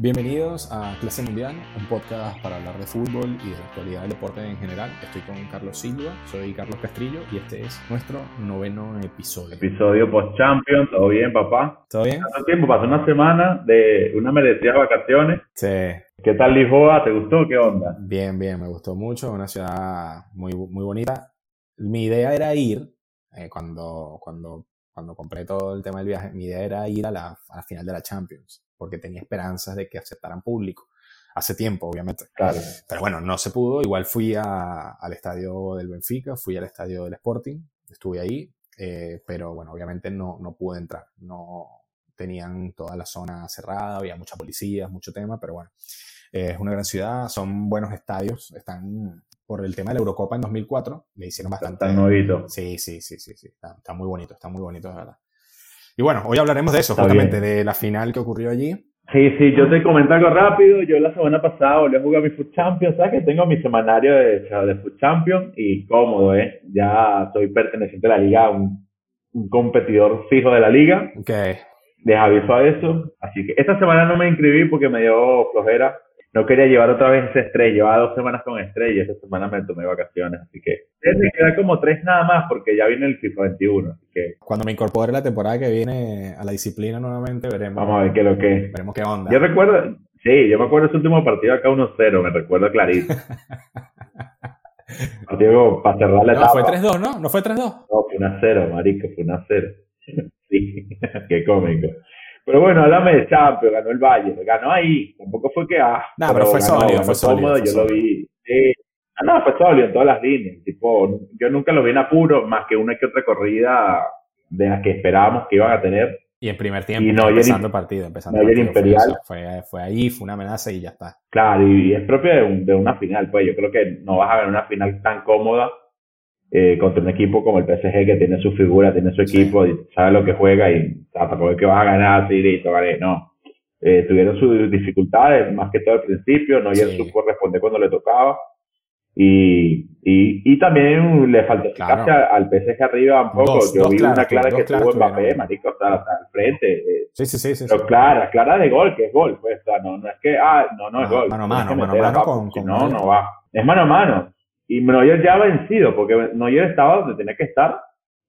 Bienvenidos a Clase Mundial, un podcast para hablar de fútbol y de la actualidad del deporte en general. Estoy con Carlos Silva, soy Carlos Castrillo y este es nuestro noveno episodio. Episodio post-champion, ¿todo bien, papá? ¿Todo bien? Hace tiempo, pasó una semana de una merecida vacaciones. Sí. ¿Qué tal Lisboa? ¿Te gustó? ¿Qué onda? Bien, bien, me gustó mucho, una ciudad muy, muy bonita. Mi idea era ir, eh, cuando, cuando, cuando compré todo el tema del viaje, mi idea era ir a la, a la final de la Champions porque tenía esperanzas de que aceptaran público. Hace tiempo, obviamente. Claro. Pero bueno, no se pudo. Igual fui a, al estadio del Benfica, fui al estadio del Sporting, estuve ahí, eh, pero bueno, obviamente no, no pude entrar. No tenían toda la zona cerrada, había mucha policía, mucho tema, pero bueno, eh, es una gran ciudad, son buenos estadios, están por el tema de la Eurocopa en 2004, le hicieron bastante. Está nuevito. Sí, sí, sí, sí, sí, está, está muy bonito, está muy bonito, de verdad. Y bueno, hoy hablaremos de eso, Está justamente, bien. de la final que ocurrió allí. Sí, sí, yo te comento algo rápido. Yo la semana pasada volví a jugar mi Food Champions. ¿Sabes que tengo mi semanario de, de Food Champions? Y cómodo, ¿eh? Ya soy perteneciente a la liga, un, un competidor fijo de la liga. Ok, Les aviso a eso. Así que esta semana no me inscribí porque me dio flojera. No quería llevar otra vez ese estrés. Llevaba dos semanas con estrés y esta semana me tomé vacaciones. Así que me queda como tres nada más porque ya viene el FIFA 21. Así que cuando me incorpore la temporada que viene a la disciplina nuevamente, veremos, vamos a ver qué es lo que veremos qué onda. Yo recuerdo, sí, yo me acuerdo ese último partido acá 1-0, me recuerdo clarito. partido para cerrar la No, etapa. fue 3-2, ¿no? ¿No fue 3-2? No, fue 1-0, marico, fue 1-0. sí, qué cómico. Pero bueno, háblame de Champions, ganó el Bayern, ganó ahí, tampoco fue que, ah, No, pero fue ganó, sólido, ganó fue sólido, cómodo, fue yo lo vi, sí. No, no, fue sólido en todas las líneas, tipo, yo nunca lo vi en apuro, más que una que otra corrida de las que esperábamos que iban a tener, Y en primer tiempo, Y Neuer empezando el partido, empezando partido, fue imperial. Fue, fue ahí, fue una amenaza y ya está. Claro, y, y es propio de, un- de una final, pues yo creo que no vas a ver una final tan cómoda eh, contra un equipo como el PSG que tiene su figura, tiene su Sí. equipo, y sabe lo que juega y tampoco es que vas a ganar así listo, gané, no. Eh, tuvieron sus dificultades, más que todo al principio, no Sí. supo responder cuando le tocaba. Y, y, y también le faltó Claro. al PSG arriba un poco. Dos- Yo dos vi claras, una clara que tuvo Mbappé, marico, sea, hasta al frente. eh, Sí, sí, sí. sí, sí. pero clara, clara de gol, que es gol, pues, o sea, no, no es que, ah, no, no es Mano- gol. mano a mano, mano a mano con- con no, no va. Es mano a mano. Y Neuer ya ha vencido, porque Neuer estaba donde tenía que estar,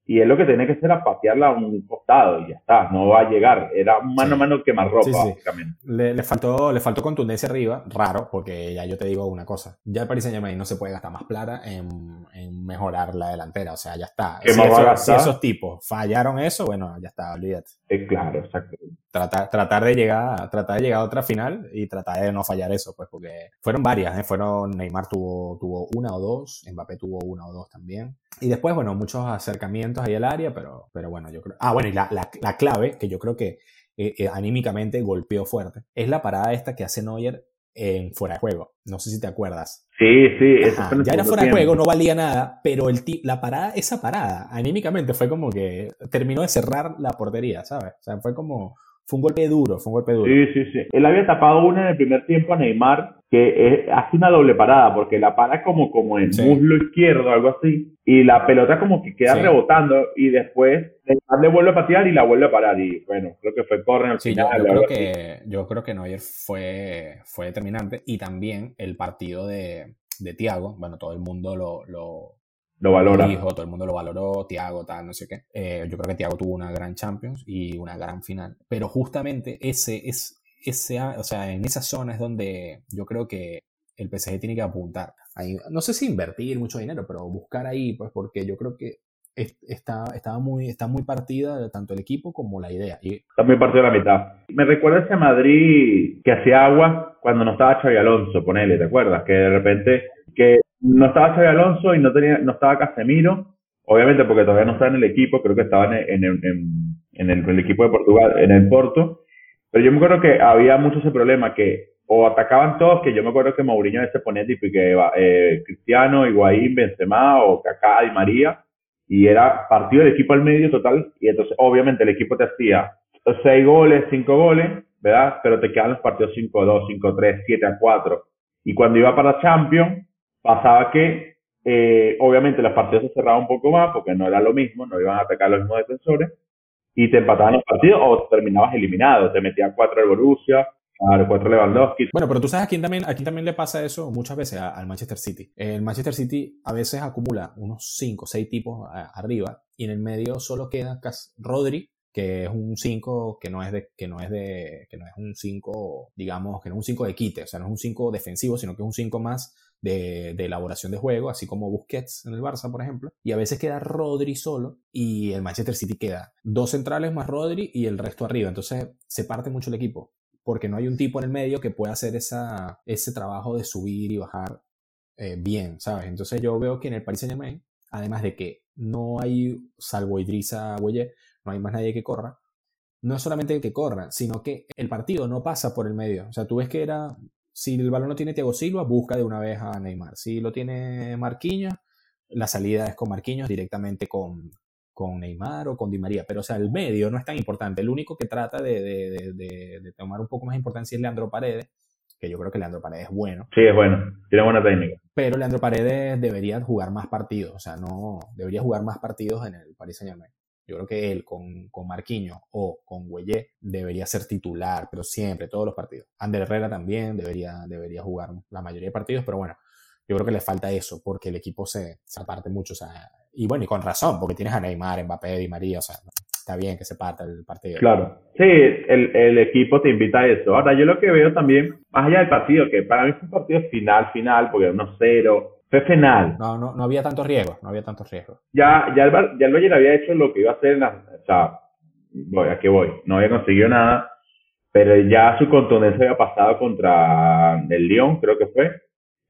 y él lo que tenía que hacer era patearla a un costado, y ya está, no va a llegar. Era mano Sí. a mano quemarropa, Sí, sí. básicamente. Le, le faltó, le faltó contundencia arriba, raro, porque ya yo te digo una cosa. Ya el Paris Saint Germain no se puede gastar más plata en, en mejorar la delantera, o sea, ya está. ¿Qué Si, eso- esos tipos fallaron eso, bueno, ya está, olvídate. Es claro, exacto. Tratar, tratar de llegar, tratar de llegar a otra final y tratar de no fallar eso, pues, porque fueron varias, ¿eh? fueron, Neymar tuvo, tuvo una o dos, Mbappé tuvo una o dos también. Y después, bueno, muchos acercamientos ahí al área, pero, pero bueno, yo creo. Ah, bueno, y la, la, la clave, que yo creo que eh, eh, anímicamente golpeó fuerte, es la parada esta que hace Neuer en fuera de juego. No sé si te acuerdas. Sí, sí, eso Ajá, ya era fuera de juego, no valía nada, pero el la parada, esa parada, anímicamente fue como que terminó de cerrar la portería, ¿sabes? O sea, fue como, fue un golpe duro, fue un golpe duro. Sí, sí, sí. Él había tapado una en el primer tiempo a Neymar, que es- hace una doble parada, porque la para como, como en Sí. muslo izquierdo, algo así, y la pelota como que queda Sí. rebotando, y después Neymar le vuelve a patear y la vuelve a parar, y bueno, creo que fue corren al Sí, yo, final. yo o creo así. que, yo creo que Neuer fue, fue determinante y también el partido de, de Thiago, bueno, todo el mundo lo, lo, Lo valora. lo dijo, todo el mundo lo valoró, Thiago, tal, no sé qué. Eh, yo creo que Thiago tuvo una gran Champions y una gran final, pero justamente ese es, ese, o sea, en esa zona es donde yo creo que el PSG tiene que apuntar. Ahí, no sé si invertir mucho dinero, pero buscar ahí, pues, porque yo creo que es- está, estaba muy, está muy partida tanto el equipo como la idea. Y Está muy partido a la mitad. Me recuerda ese Madrid que hacía agua cuando no estaba Xavi Alonso, ponele, ¿te acuerdas? Que de repente, que no estaba Xavi Alonso y no tenía, no estaba Casemiro, obviamente porque todavía no estaba en el equipo, creo que estaba en, en, en, en el, en el equipo de Portugal, en el Porto, pero yo me acuerdo que había mucho ese problema que o atacaban todos, que yo me acuerdo que Mourinho a veces ponía tipo que eh, Cristiano, Higuaín, Benzema o Kaká y María, y era partido del equipo al medio total, y entonces obviamente el equipo te hacía seis goles, cinco goles, ¿verdad? Pero te quedaban los partidos 5-2, 5-3, 7-4. Y cuando iba para Champions, pasaba que eh, obviamente los partidos se cerraban un poco más, porque no era lo mismo, no iban a atacar los mismos defensores, y te empataban los partidos o terminabas eliminado, te metía cuatro el Borussia, Claro, cuatro Lewandowski. Bueno, pero tú sabes a quién también, a quién también le pasa eso muchas veces al Manchester City. El Manchester City a veces acumula unos 5 o 6 tipos arriba y en el medio solo queda Rodri, que es un 5 que no es de que no es de que no es un 5, digamos, que no es un 5 de quite, o sea, no es un 5 defensivo, sino que es un 5 más de, elaboración de juego, así como Busquets en el Barça, por ejemplo. Y a veces queda Rodri solo y el Manchester City queda dos centrales más Rodri y el resto arriba. Entonces se parte mucho el equipo porque no hay un tipo en el medio que pueda hacer esa, ese trabajo de subir y bajar eh, bien, ¿sabes? Entonces yo veo que en el Paris Saint Germain, además de que no hay, salvo Idrissa Güelle, no hay más nadie que corra, no es solamente que corra, sino que el partido no pasa por el medio. O sea, tú ves que era si el balón no tiene Thiago Silva, busca de una vez a Neymar. Si lo tiene Marquinhos, la salida es con Marquinhos directamente con, con Neymar o con Di María. Pero, o sea, el medio no es tan importante. El único que trata de, tomar un poco más importancia es Leandro Paredes, que yo creo que Leandro Paredes es bueno. Sí, es bueno. Tiene buena técnica. Pero Leandro Paredes debería jugar más partidos. O sea, no debería jugar más partidos en el Paris Saint Germain. Yo creo que él con, con o con Güellé debería ser titular, pero siempre, todos los partidos. Ander Herrera también debería, debería jugar la mayoría de partidos, pero bueno, yo creo que le falta eso, porque el equipo se, se aparte mucho. O sea, y bueno, y con razón, porque tienes a Neymar, Mbappé y María, o sea, está bien que se parta el partido. Claro, sí, el, el, equipo te invita a eso. Ahora, yo lo que veo también, más allá del partido, que para mí fue un partido final, final, porque 1-0, fue final. No, no, no había tantos riesgos, no había tantos riesgos. Ya, ya, el, ya el Bayern había hecho lo que iba a hacer, en la, o sea, voy, ¿a qué voy? No había conseguido nada, pero ya su contundencia había pasado contra el Lyon, creo que fue,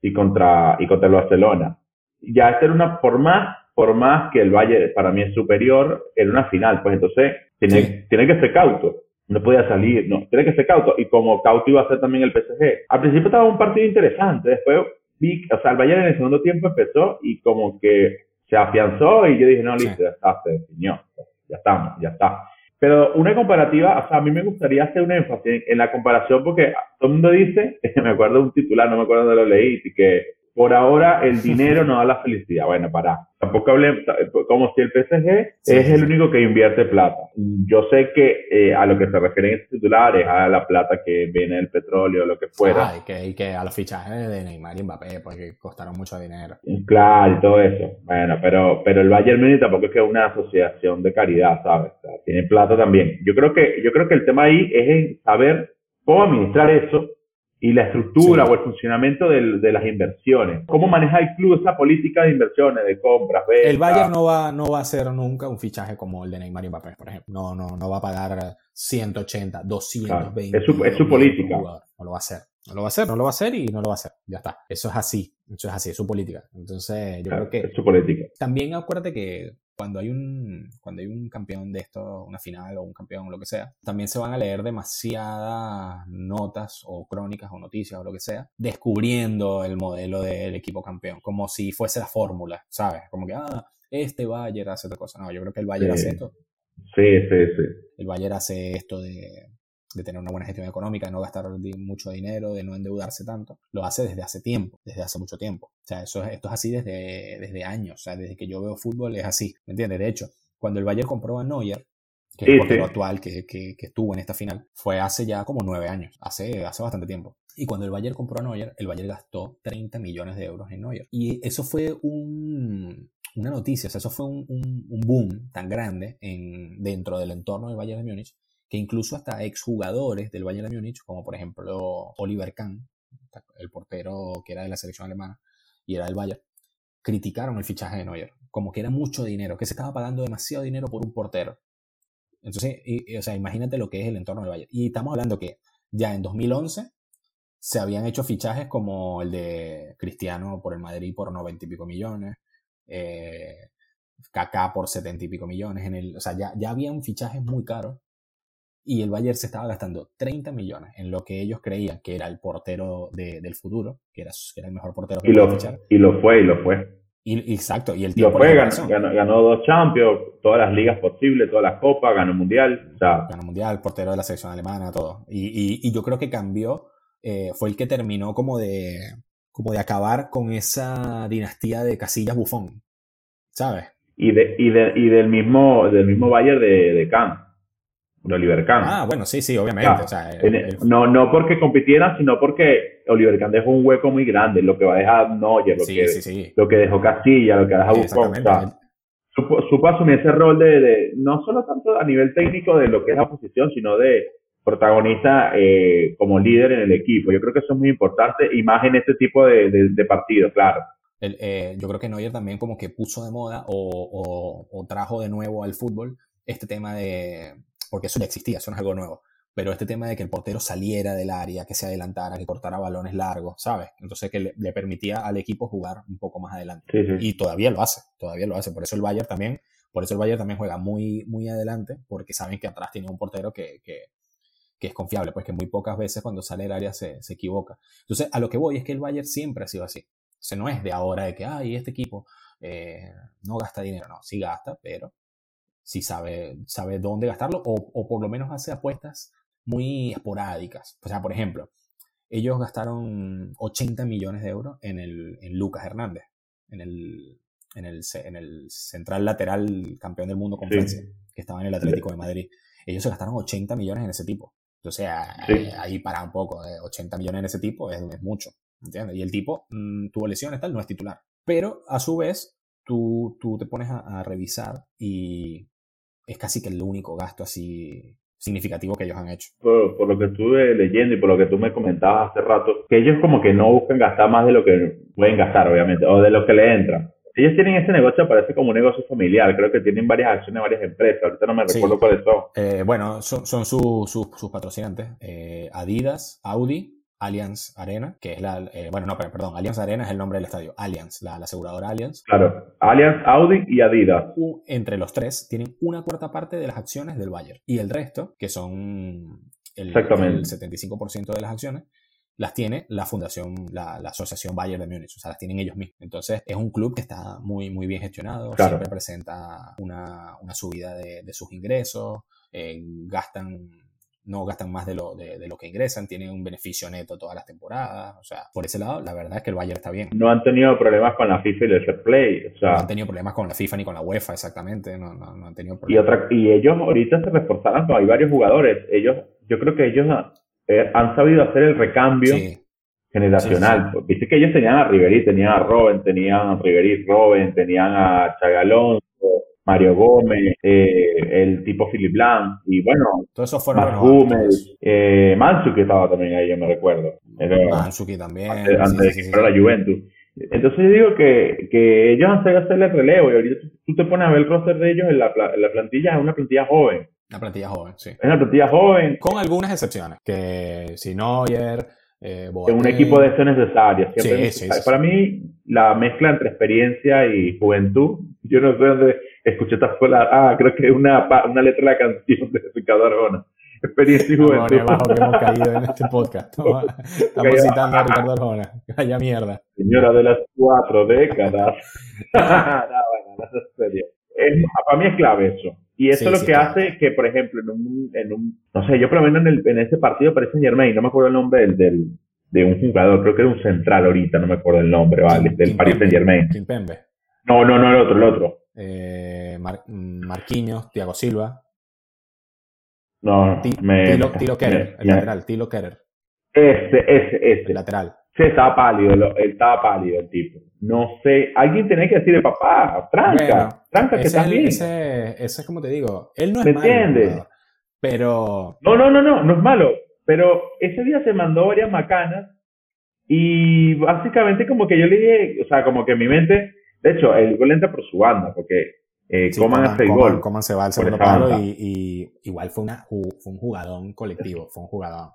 y contra, y contra el Barcelona. Ya esta era una, por más, por más que el Bayern para mí es superior, era una final, pues entonces tiene, tiene que ser cauto. No podía salir, no, tiene que ser cauto. Y como cauto iba a ser también el PSG. Al principio estaba un partido interesante, después o sea, el Bayern en el segundo tiempo empezó y como que se afianzó y yo dije, no, listo, ya está, se definió, ya estamos, ya está. Pero una comparativa, o sea, a mí me gustaría hacer un énfasis en, la comparación porque todo el mundo dice, me acuerdo de un titular, no me acuerdo dónde lo leí, que por ahora el dinero no da la felicidad. Bueno, para, tampoco hablemos como si el PSG es el único que invierte plata. Yo sé que eh, a lo que se refieren estos titulares, a la plata que viene del petróleo, lo que fuera. Ah, y, que, y que a los fichajes de Neymar y Mbappé, porque costaron mucho dinero. Claro, y todo eso. Bueno, pero, pero el Bayern Munich tampoco es que es una asociación de caridad, ¿sabes? O sea, tiene plata también. Yo creo que, yo creo que el tema ahí es en saber cómo administrar eso y la estructura o el funcionamiento del, de las inversiones. ¿Cómo maneja el club esa política de inversiones, de compras? El Bayern no va, no va a hacer nunca un fichaje como el de Neymar y Mbappé, por ejemplo. No, no, no va a pagar 180, 220. es, su, es su política. No lo va a hacer. No lo va a hacer, no lo va a hacer y no lo va a hacer. Ya está. Eso es así. Eso es así, es su política. Entonces, yo creo que. Es su política. También acuérdate que cuando hay un, cuando hay un campeón de esto, una final o un campeón o lo que sea, también se van a leer demasiadas notas o crónicas o noticias o lo que sea, descubriendo el modelo del equipo campeón, como si fuese la fórmula, ¿sabes? Como que, ah, este Bayer hace otra cosa. No, yo creo que el Bayer hace esto. Sí, sí, sí. El Bayer hace esto de de tener una buena gestión económica, de no gastar mucho dinero, de no endeudarse tanto, lo hace desde hace tiempo, desde hace mucho tiempo. O sea, eso, esto es así desde, desde años, o sea, desde que yo veo fútbol es así, ¿me entiendes? De hecho, cuando el Bayern compró a Neuer, que es el portero actual que, que, que, estuvo en esta final, fue hace ya como nueve años, hace, hace bastante tiempo. Y cuando el Bayern compró a Neuer, el Bayern gastó 30 millones de euros en Neuer. Y eso fue un, una noticia, o sea, eso fue un, un, un boom tan grande en, dentro del entorno del Bayern de Múnich que incluso hasta exjugadores del Bayern de Múnich, como por ejemplo Oliver Kahn, el portero que era de la selección alemana y era del Bayern, criticaron el fichaje de Neuer, como que era mucho dinero, que se estaba pagando demasiado dinero por un portero. Entonces, o sea, imagínate lo que es el entorno del Bayern. Y estamos hablando que ya en 2011 se habían hecho fichajes como el de Cristiano por el Madrid por 90 y pico millones, eh, Kaká por 70 y pico millones, en el, o sea, ya, ya habían fichajes muy caros y el Bayern se estaba gastando 30 millones en lo que ellos creían que era el portero del futuro, que era, era, el mejor portero que y lo, Y lo fue, y lo fue. Y, exacto, y el tiempo. Lo fue, ganó, ganó, dos Champions, todas las ligas posibles, todas las copas, ganó Mundial. O sea. Ganó Mundial, portero de la selección alemana, todo. Y, y yo creo que cambió, eh, fue el que terminó como de, como de acabar con esa dinastía de Casillas Bufón, ¿sabes? Y, de, y, de, y del mismo del mismo Bayern de, de de Oliver Kahn. Ah, bueno, sí, sí, obviamente. o sea, el, el... No, no porque compitieran, sino porque Oliver Kahn dejó un hueco muy grande, lo que va a dejar Neuer, lo, sí, que, sí, sí. lo que dejó Castilla, lo que deja Buffon. O sea, supo, supo, asumir ese rol de, de, no solo tanto a nivel técnico de lo que es la posición, sino de protagonista eh, como líder en el equipo. Yo creo que eso es muy importante y más en este tipo de, de, de partidos, claro. El, eh, yo creo que Neuer también como que puso de moda o, o, o, trajo de nuevo al fútbol este tema de, porque eso ya existía, eso no es algo nuevo, pero este tema de que el portero saliera del área, que se adelantara, que cortara balones largos, ¿sabes? Entonces que le, le permitía al equipo jugar un poco más adelante. Sí, sí. Y todavía lo hace, todavía lo hace. Por eso el Bayern también, por eso el Bayern también juega muy, muy adelante, porque saben que atrás tiene un portero que, que, que es confiable, pues que muy pocas veces cuando sale del área se, se equivoca. Entonces, a lo que voy es que el Bayern siempre ha sido así. O sea, no es de ahora de que, ay, este equipo eh, no gasta dinero. No, sí gasta, pero sí sabe, sabe dónde gastarlo o, o, por lo menos hace apuestas muy esporádicas. O sea, por ejemplo, ellos gastaron 80 millones de euros en, el, en Lucas Hernández, en el, en, el, en el central lateral campeón del mundo con Francia, que estaba en el Atlético de Madrid. Ellos se gastaron 80 millones en ese tipo. Entonces, sí. eh, ahí para un poco, eh, 80 millones en ese tipo es, es mucho. ¿Entiendes? Y el tipo mmm, tuvo lesiones, tal, no es titular. Pero a su vez, tú, tú te pones a, a, revisar y es casi que el único gasto así significativo que ellos han hecho. Por, por, lo que estuve leyendo y por lo que tú me comentabas hace rato, que ellos como que no buscan gastar más de lo que pueden gastar, obviamente, o de lo que le entra. Ellos tienen ese negocio, parece como un negocio familiar. Creo que tienen varias acciones, varias empresas. Ahorita no me recuerdo sí. cuáles son. Eh, bueno, son, son su, su, sus patrocinantes. Eh, Adidas, Audi, Allianz Arena, que es la, eh, bueno, no, perdón, Allianz Arena es el nombre del estadio, Allianz, la, la aseguradora Allianz. Claro, Allianz, Audi y Adidas. Entre los tres tienen una cuarta parte de las acciones del Bayern y el resto, que son el, el 75% de las acciones, las tiene la fundación, la, la, asociación Bayern de Múnich, o sea, las tienen ellos mismos. Entonces, es un club que está muy, muy bien gestionado, claro. siempre presenta una, una subida de, de sus ingresos, eh, gastan no gastan más de lo, de, de, lo que ingresan, tienen un beneficio neto todas las temporadas. O sea, por ese lado, la verdad es que el Bayern está bien. No han tenido problemas con la FIFA y el Fair Play. O sea, no han tenido problemas con la FIFA ni con la UEFA, exactamente. No, no, no han tenido problemas. Y, otra, y ellos ahorita se reforzaron, hay varios jugadores. Ellos, yo creo que ellos eh, han sabido hacer el recambio. Sí. generacional. Sí, sí. Viste que ellos tenían a Riverí, tenían a Robben, tenían a Riverí, Robben, tenían a Chagalón, Mario Gómez, eh, el tipo Philip Lam, y bueno, todos esos fueron Matt Gómez, eh, Mansuki estaba también ahí, yo me recuerdo. Mansuki también. Antes, antes sí, sí, sí, la Juventus. Entonces yo digo que, que ellos han sabido hacerle el relevo y ahorita tú te pones a ver el roster de ellos en la, en la plantilla, es una plantilla joven. Una plantilla joven, sí. Es una plantilla joven. Con algunas excepciones, que si Neuer, eh, en un equipo de eso necesario. Siempre sí, sí, para mí, la mezcla entre experiencia y juventud, yo no sé dónde escuché esta escuela. Ah, creo que es una, una letra de la canción de Ricardo Arjona. Experiencia y juventud. No, bajo que hemos caído en este podcast. Estamos citando a Ricardo Arjona. Vaya mierda. Señora de las cuatro décadas. no, bueno, no es serio. Es, para mí es clave eso. Y eso sí, es lo sí, que claro. hace que, por ejemplo, en un, en un, no sé, yo por lo menos en, el, en ese partido parece Germain, no me acuerdo el nombre del, del, de un jugador, creo que era un central ahorita, no me acuerdo el nombre, ¿vale? Del Paris Saint Germain. Kimpembe. No, no, no, el otro, el otro. Eh, Mar Marquinhos, Thiago Silva. No, T me, Tilo, Tilo Kerer, el me, lateral, Tilo Kerer. Ese, ese, ese. El lateral. Sí, estaba pálido, lo, estaba pálido el tipo. No sé, alguien tenía que decirle, papá, tranca, bueno, tranca que está bien. Ese, ese es como te digo, él no es ¿Me malo. entiendes? Pero... No, no, no, no, no es malo. Pero ese día se mandó varias macanas y básicamente como que yo le dije, o sea, como que en mi mente, de hecho, el gol entra por su banda, porque eh, sí, Coman hace el gol. Coman se va al segundo palo y, y, igual fue, una, fue un jugadón colectivo, fue un jugador.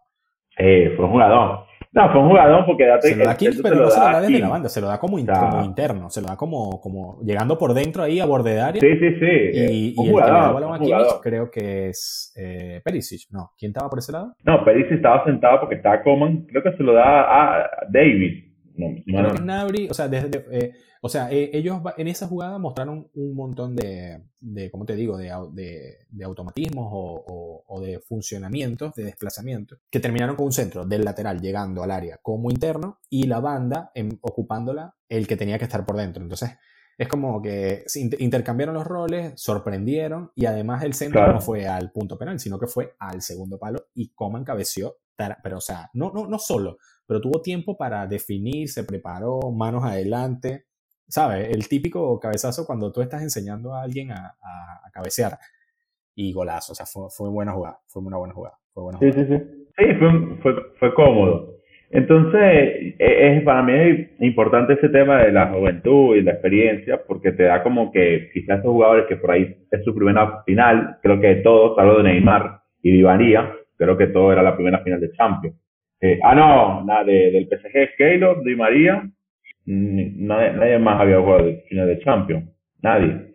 Eh, fue un jugador. No, fue un jugador porque date se lo da Kiel, pero no se lo da desde la banda, se lo da como, in, como, interno, se lo da como, como llegando por dentro ahí a borde de área. Sí, sí, sí. Y, un y jugador, el que le da balón a Kimmich creo que es eh, Perisic, ¿no? ¿Quién estaba por ese lado? No, Perisic estaba sentado porque estaba Coman, creo que se lo da a David. No, no, Nabri, o sea, desde, eh, o sea eh, ellos en esa jugada mostraron un montón de, de ¿cómo te digo?, de, de, de automatismos o, o, o, de funcionamientos, de desplazamientos, que terminaron con un centro del lateral llegando al área como interno y la banda en, ocupándola el que tenía que estar por dentro. Entonces, es como que intercambiaron los roles, sorprendieron y además el centro no fue al punto penal, sino que fue al segundo palo y Coman cabeció, pero o sea, no, no, no solo, pero tuvo tiempo para definir, se preparó, manos adelante, ¿sabes? El típico cabezazo cuando tú estás enseñando a alguien a, cabecear y golazo, o sea, fue, fue buena jugada, fue una buena jugada. Fue buena Sí, sí, sí. Sí, fue, fue, fue cómodo. Entonces, e, es, para mí es importante ese tema de la juventud y la experiencia, porque te da como que quizás estos jugadores que por ahí es su primera final, creo que todos, hablo de Neymar y Di María, creo que todo era la primera final de Champions. Eh, ah, no, nada, de, del PSG, Keylor, Di María, nadie, nadie más había jugado de final de Champions, nadie.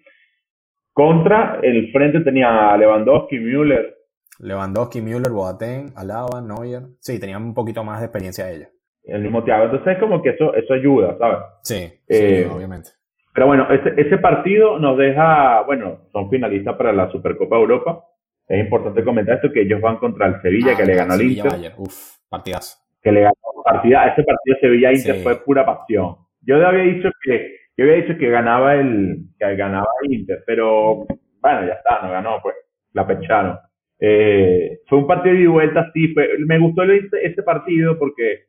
Contra, el frente tenía a Lewandowski, Müller, Lewandowski, Müller, Boateng, Alaba, Neuer. Sí, tenían un poquito más de experiencia ellos. El mismo Thiago. Entonces es como que eso, eso ayuda, ¿sabes? Sí, eh, obviamente. Pero bueno, ese, ese partido nos deja, bueno, son finalistas para la Supercopa Europa. Es importante comentar esto, que ellos van contra el Sevilla, que le ganó al Inter. Uf, partidazo. Que le ganó partida. Ese partido Sevilla-Inter fue pura pasión. Yo había dicho que, yo había dicho que ganaba el, que ganaba el Inter, pero bueno, ya está, no ganó, pues, la pecharon. Eh, fue un partido de vuelta, sí, me gustó ese partido porque,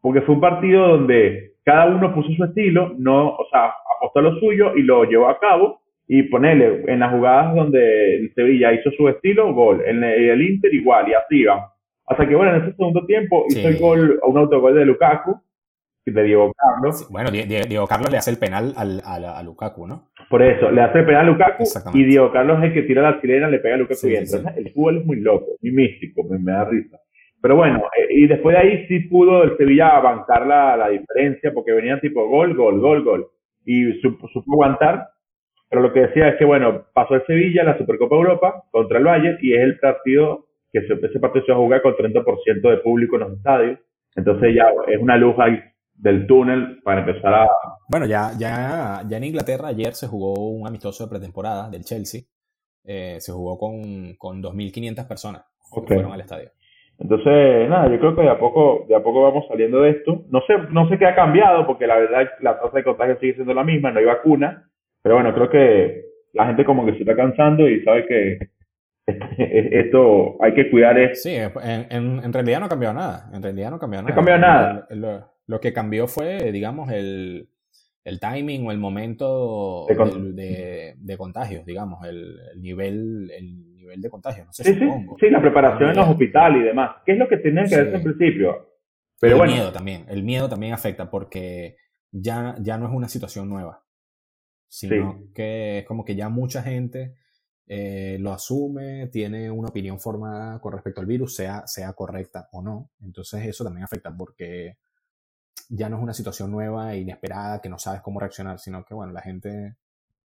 porque fue un partido donde cada uno puso su estilo, no, o sea, apostó lo suyo y lo llevó a cabo. Y ponerle en las jugadas donde el Sevilla hizo su estilo, gol. En el, Inter igual, y así va. Hasta que, bueno, en ese segundo tiempo hizo el gol, un autogol de Lukaku de Diego Carlos. bueno, Diego Carlos le hace el penal al, a, Lukaku, ¿no? Por eso, le hace el penal a Lukaku y Diego Carlos es el que tira la chilena, le pega a Lukaku y entra. El fútbol es muy loco, muy místico, me, da risa. Pero bueno, eh, y después de ahí sí pudo el Sevilla avanzar la, la diferencia porque venían tipo gol, gol, gol, gol. Y supo, aguantar. Pero lo que decía es que, bueno, pasó el Sevilla la Supercopa Europa contra el Valle y es el partido que ese partido se va a jugar con 30% de público en los estadios. Entonces ya es una luz ahí del túnel para empezar a... Bueno, ya, ya, ya en Inglaterra ayer se jugó un amistoso de pretemporada del Chelsea. Eh, se jugó con, con 2.500 personas que fueron al estadio. Entonces, nada, yo creo que de a poco, de a poco vamos saliendo de esto. No sé, no sé qué ha cambiado, porque la verdad la tasa de contagio sigue siendo la misma, no hay vacuna. Pero bueno, creo que la gente como que se está cansando y sabe que esto hay que cuidar. Es... Sí, en, en, realidad no ha cambiado nada. En realidad no ha cambiado nada. No ha cambiado nada. Lo que cambió fue, digamos, el, el timing o el momento de, de, contagios, digamos, el, nivel el nivel de contagio, no sé, sí, supongo. Sí, la preparación en los hospitales y demás. ¿Qué es lo que tienen que hacer en principio? Pero el miedo también, el miedo también afecta porque ya, ya no es una situación nueva, sino que es como que ya mucha gente eh, lo asume, tiene una opinión formada con respecto al virus, sea, sea correcta o no. Entonces eso también afecta porque ya no es una situación nueva e inesperada que no sabes cómo reaccionar, sino que, bueno, la gente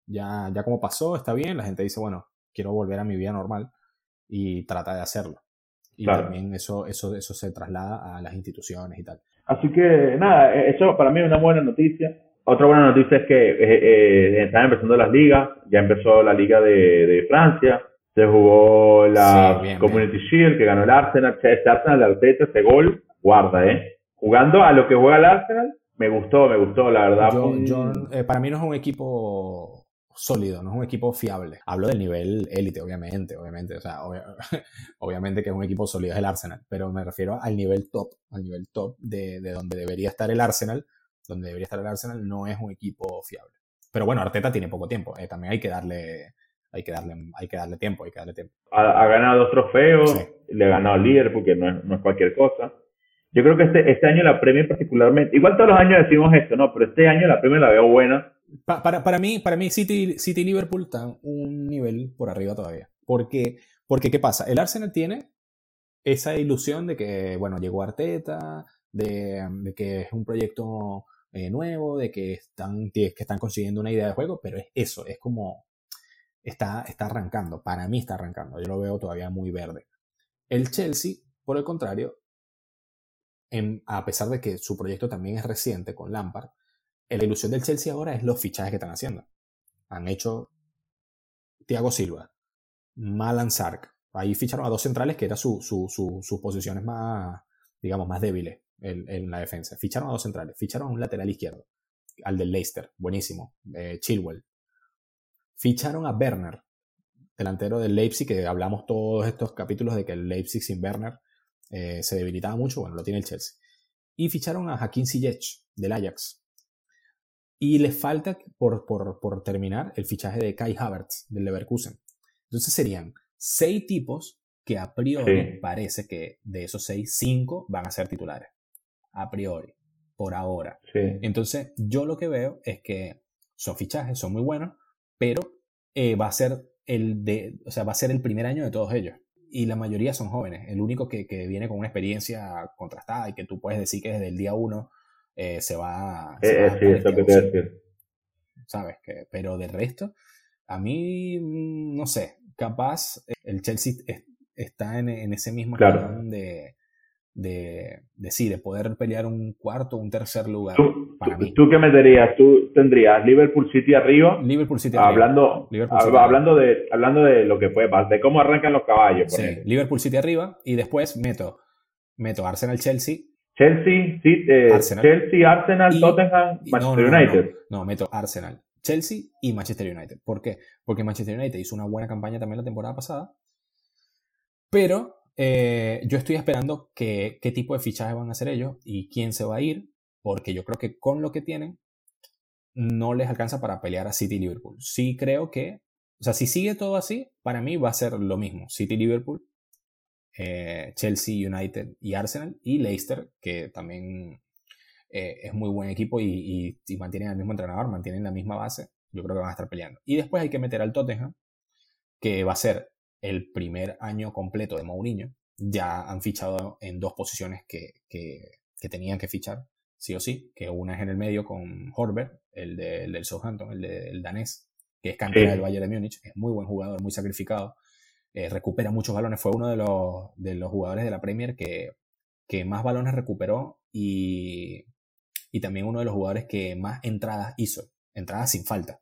ya, ya como pasó, está bien, la gente dice, bueno, quiero volver a mi vida normal y trata de hacerlo. Y también eso, eso, eso se traslada a las instituciones y tal. Así que nada, e, eso para mí es una buena noticia. Otra buena noticia es que eh, eh, están empezando las ligas, ya empezó la liga de, de Francia, se jugó la Community Shield que ganó el Arsenal, este Arsenal de Arteta, ese gol, guarda, eh jugando a lo que juega el Arsenal, me gustó, me gustó, la verdad. Eh, para mí no es un equipo sólido, no es un equipo fiable. Hablo del nivel élite, obviamente, obviamente, o sea, obviamente que es un equipo sólido es el Arsenal, pero me refiero al nivel top, al nivel top de, donde debería estar el Arsenal, donde debería estar el Arsenal no es un equipo fiable. Pero bueno, Arteta tiene poco tiempo, eh, también hay que darle hay que darle hay que darle tiempo, hay que darle tiempo. Ha, ganado dos trofeos, le ha ganado al líder porque no no es cualquier cosa. Yo creo que este, este año la Premier particularmente, igual todos los años decimos esto, ¿no? Pero este año la Premier la veo buena. para, para, mí, para mí City, City y Liverpool están un nivel por arriba todavía. Porque, porque, ¿qué pasa? El Arsenal tiene esa ilusión de que, bueno, llegó Arteta, de, de que es un proyecto eh, nuevo, de que están, que están consiguiendo una idea de juego, pero es eso, es como, está, está arrancando, para mí está arrancando, yo lo veo todavía muy verde. El Chelsea, por el contrario, a pesar de que su proyecto también es reciente con Lampard, la ilusión del Chelsea ahora es los fichajes que están haciendo. Han hecho Thiago Silva, Malan Sark. Ahí ficharon a dos centrales que eran sus posiciones más, digamos, más débiles en, la defensa. Ficharon a dos centrales, ficharon a un lateral izquierdo. al del Leicester, buenísimo, eh, Chilwell. Ficharon a Werner, delantero del Leipzig, que hablamos todos estos capítulos de que el Leipzig sin Werner eh, se debilitaba mucho, bueno, lo tiene el Chelsea. Y ficharon a Hakim Ziyech, del Ajax. Y les falta por, por, terminar el fichaje de Kai Havertz, del Leverkusen. Entonces serían seis tipos que a priori parece que de esos seis, cinco van a ser titulares. A priori, por ahora. Entonces, yo lo que veo es que son fichajes, son muy buenos, pero eh, va a ser el de, o sea, va a ser el primer año de todos ellos. Y la mayoría son jóvenes. El único que, viene con una experiencia contrastada y que tú puedes decir que desde el día uno eh, se va, eh, eh, sí, eso que te decir. ¿Sabes? Que, pero de resto, a mí, mm, no sé, capaz el Chelsea está en, ese mismo claro. de, de, de, sí, de poder pelear un cuarto, un tercer lugar. ¿Tú, para mí. ¿Tú qué meterías? ¿Tú tendrías Liverpool City arriba? Liverpool City hablando, arriba. hablando, de, hablando de lo que puede pasar, de cómo arrancan los caballos. sí, Liverpool City arriba y después meto, meto Arsenal Chelsea. Sí, eh, Arsenal. Chelsea, Arsenal, Tottenham, Manchester United. No, meto Arsenal, Chelsea y Manchester United. ¿Por qué? Porque Manchester United hizo una buena campaña también la temporada pasada, pero eh, yo estoy esperando que, qué tipo de fichaje van a hacer ellos y quién se va a ir, porque yo creo que con lo que tienen no les alcanza para pelear a City Liverpool. Sí creo que, o sea, si sigue todo así, para mí va a ser lo mismo. City, Liverpool, eh, Chelsea, United y Arsenal y Leicester, que también eh, es muy buen equipo y, y, mantienen al mismo entrenador, mantienen la misma base. Yo creo que van a estar peleando. Y después hay que meter al Tottenham, que va a ser el primer año completo de Mourinho, ya han fichado en dos posiciones que, tenían que fichar, sí o sí, que una es en el medio con Horber, el, del Southampton, el del danés, que es cantera del Bayern de Múnich, es muy buen jugador, muy sacrificado, eh, recupera muchos balones, fue uno de los, de los jugadores de la Premier que, que más balones recuperó y, y también uno de los jugadores que más entradas hizo, entradas sin falta.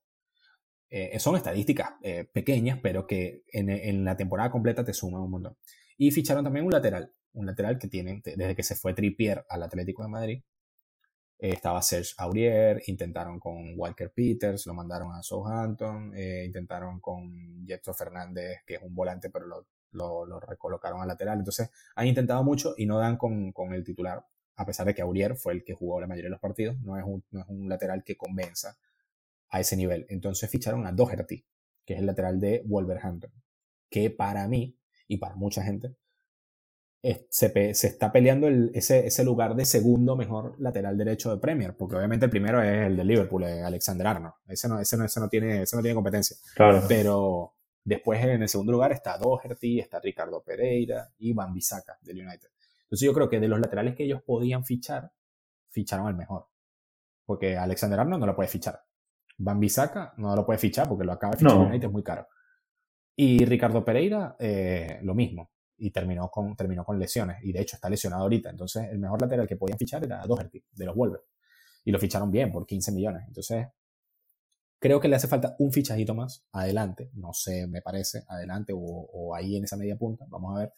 Eh, son estadísticas eh, pequeñas, pero que en, la temporada completa te suman un montón. Y ficharon también un lateral, un lateral que tienen, desde que se fue Trippier al Atlético de Madrid, eh, estaba Serge Aurier, intentaron con Walker Peters, lo mandaron a Southampton, intentaron con Jetro Fernández, que es un volante, pero lo, lo, recolocaron al lateral. Entonces, han intentado mucho y no dan con, con, el titular, a pesar de que Aurier fue el que jugó la mayoría de los partidos, no es un, no es un lateral que convenza a ese nivel. Entonces ficharon a Doherty, que es el lateral de Wolverhampton, que para mí y para mucha gente se, está peleando ese, lugar de segundo mejor lateral derecho de Premier, porque obviamente el primero es el de Liverpool, Alexander Arnold. Ese no, ese no, tiene, ese no tiene competencia. Pero después en el segundo lugar está Doherty, está Ricardo Pereira y Van Bissaka del United. Entonces yo creo que de los laterales que ellos podían fichar, ficharon al mejor. Porque Alexander Arnold no lo puede fichar. Van Bissaka no lo puede fichar porque lo acaba de fichar United, es muy caro. Y Ricardo Pereira, eh, lo mismo. Y terminó con, terminó con lesiones. Y de hecho está lesionado ahorita. Entonces, el mejor lateral que podían fichar era Doherty, de los Wolves. Y lo ficharon bien, por 15 millones. Entonces, creo que le hace falta un fichajito más adelante. No sé, me parece, adelante o, o ahí en esa media punta. Vamos a ver.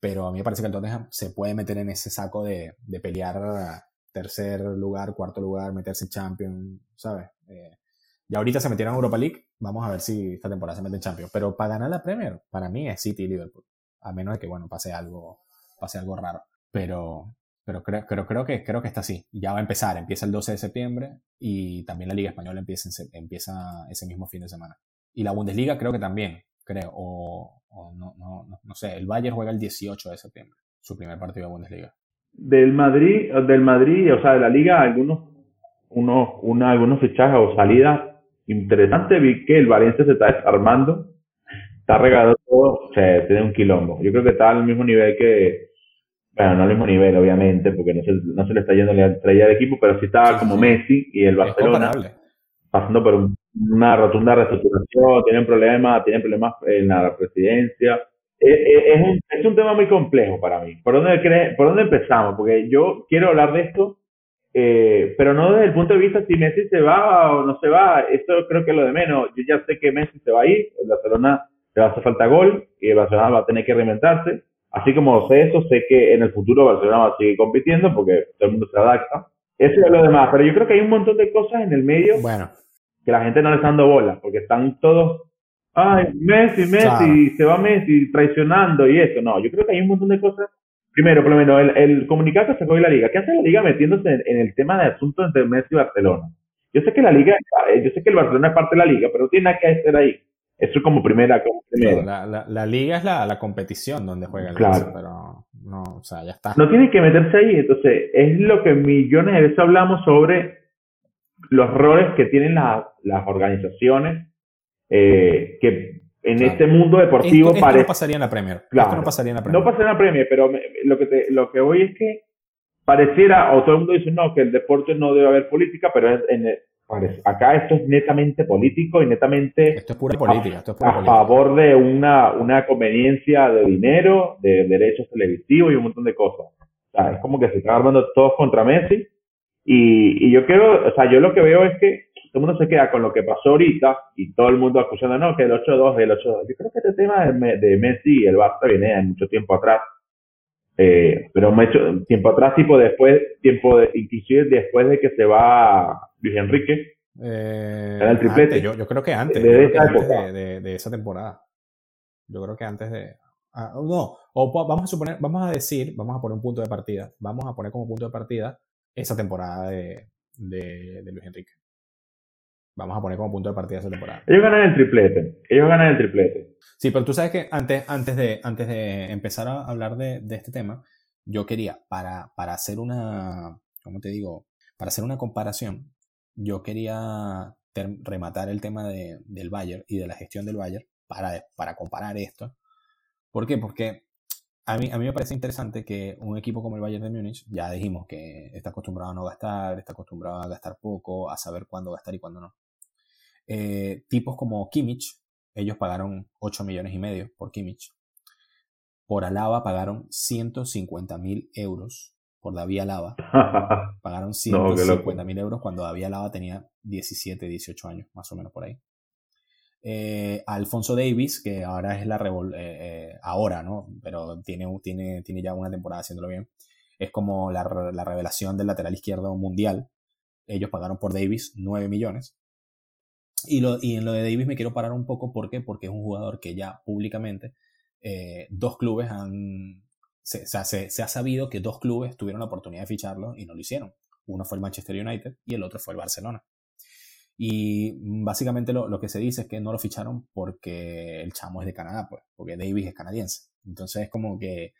Pero a mí me parece que el Tottenham se puede meter en ese saco de, de pelear tercer lugar, cuarto lugar, meterse en Champions, ¿sabes? Eh, y ahorita se metieron en Europa League, vamos a ver si esta temporada se mete en Champions. Pero para ganar la Premier, para mí es City y Liverpool. A menos de que, bueno, pase algo, pase algo raro. Pero, pero creo, creo, creo, que, creo que está así. Ya va a empezar, empieza el 12 de septiembre y también la Liga Española empieza, empieza ese mismo fin de semana. Y la Bundesliga creo que también, creo, o, no, no, no, sé, el Bayern juega el 18 de septiembre, su primer partido de Bundesliga. Del Madrid, del Madrid, o sea, de la Liga, algunos, unos, una, algunos fichajes o salidas interesante, vi que el Valencia se está desarmando, está regalado todo, se tiene un quilombo. Yo creo que está al mismo nivel que, bueno, no al mismo nivel, obviamente, porque no se, no se le está yendo la estrella del equipo, pero sí estaba como Messi y el Barcelona pasando por una rotunda reestructuración, tienen problemas, tienen problemas en la presidencia. Eh, eh, es, un, es un tema muy complejo para mí. ¿Por dónde, ¿Por dónde empezamos? Porque yo quiero hablar de esto eh, pero no desde el punto de vista si Messi se va o no se va, eso creo que es lo de menos. Yo ya sé que Messi se va a ir, el Barcelona le va a hacer falta gol y el Barcelona va a tener que reinventarse. Así como sé eso, sé que en el futuro Barcelona va a seguir compitiendo porque todo el mundo se adapta. Eso es lo demás, pero yo creo que hay un montón de cosas en el medio Bueno, que la gente no le está dando bola, porque están todos, ay, Messi, Messi, Claro. se va Messi traicionando y eso. No, yo creo que hay un montón de cosas. Primero, por lo menos, el, el comunicado que sacó hoy la liga. ¿Qué hace la liga metiéndose en, en el tema de asuntos entre Messi y Barcelona? Yo sé que la liga, eh, yo sé que el Barcelona es parte de la liga, pero no tiene nada que hacer ahí. Eso como primera, como primera. la, la- la liga es la, la competición donde juega el Claro. Pero no, o sea, ya está. no tiene que meterse ahí. Entonces, es lo que millones de veces hablamos sobre los roles que tienen la- las organizaciones eh, que en Claro. este mundo deportivo esto, esto parece no pasaría en la Premier. Claro. Esto no pasaría en la Premier. no pasa en la premia, pero me- lo que te- lo que voy es que pareciera o todo el mundo dice no que el deporte no debe haber política, pero es- en el- parece- acá esto es netamente político y netamente Esto es pura política. Esto es pura a política. favor de una, una conveniencia de dinero, de derechos televisivos y un montón de cosas. O sea, es como que se están armando todos contra Messi. Y, y yo quiero, o sea, yo lo que veo es que todo el mundo se queda con lo que pasó ahorita y todo el mundo acusando, no, que el 8-2, el 8-2. Yo creo que este tema de, Me- de Messi y el Barça viene de mucho tiempo atrás. Eh, pero mucho tiempo atrás, tipo después, tiempo de, inclusive después de que se va Luis Enrique, Eh, Era el triplete. antes, yo, yo creo que antes. De esa época. de, temporada. Yo creo que antes de. ah, no, o vamos a suponer, vamos a decir, vamos a poner un punto de partida. Vamos a poner como punto de partida esa temporada de, de, de Luis Enrique. Vamos a poner como punto de partida esa temporada. ellos ganan el triplete. Ellos ganan el triplete. Sí, pero tú sabes que antes, antes, de, antes de empezar a hablar de, de este tema, yo quería, para, para hacer una, ¿cómo te digo? Para hacer una comparación, yo quería ter- rematar el tema de, del Bayern y de la gestión del Bayern para, para comparar esto. ¿Por qué? Porque a mí, a mí me parece interesante que un equipo como el Bayern de Múnich, ya dijimos que está acostumbrado a no gastar, está acostumbrado a gastar poco, a saber cuándo gastar y cuándo no. Eh, tipos como Kimmich, ellos pagaron 8 millones y medio por Kimmich. Por Alaba pagaron 150 mil euros por David Alaba. Pagaron No, qué loco. 150 mil euros cuando David Alaba tenía 17, 18 años, más o menos por ahí. Eh, Alfonso Davis, que ahora es la revol eh, eh, ahora, ¿no? Pero tiene, tiene, tiene ya una temporada haciéndolo bien. Es como la, la revelación del lateral izquierdo mundial. Ellos pagaron por Davis 9 millones. Y, lo, y en lo de Davis me quiero parar un poco, ¿por qué? Porque es un jugador que ya públicamente eh, dos clubes han... Se, o sea, se, se ha sabido que dos clubes tuvieron la oportunidad de ficharlo y no lo hicieron. Uno fue el Manchester United y el otro fue el Barcelona. Y básicamente lo, lo que se dice es que no lo ficharon porque el chamo es de Canadá, pues, porque Davis es canadiense. Entonces es como que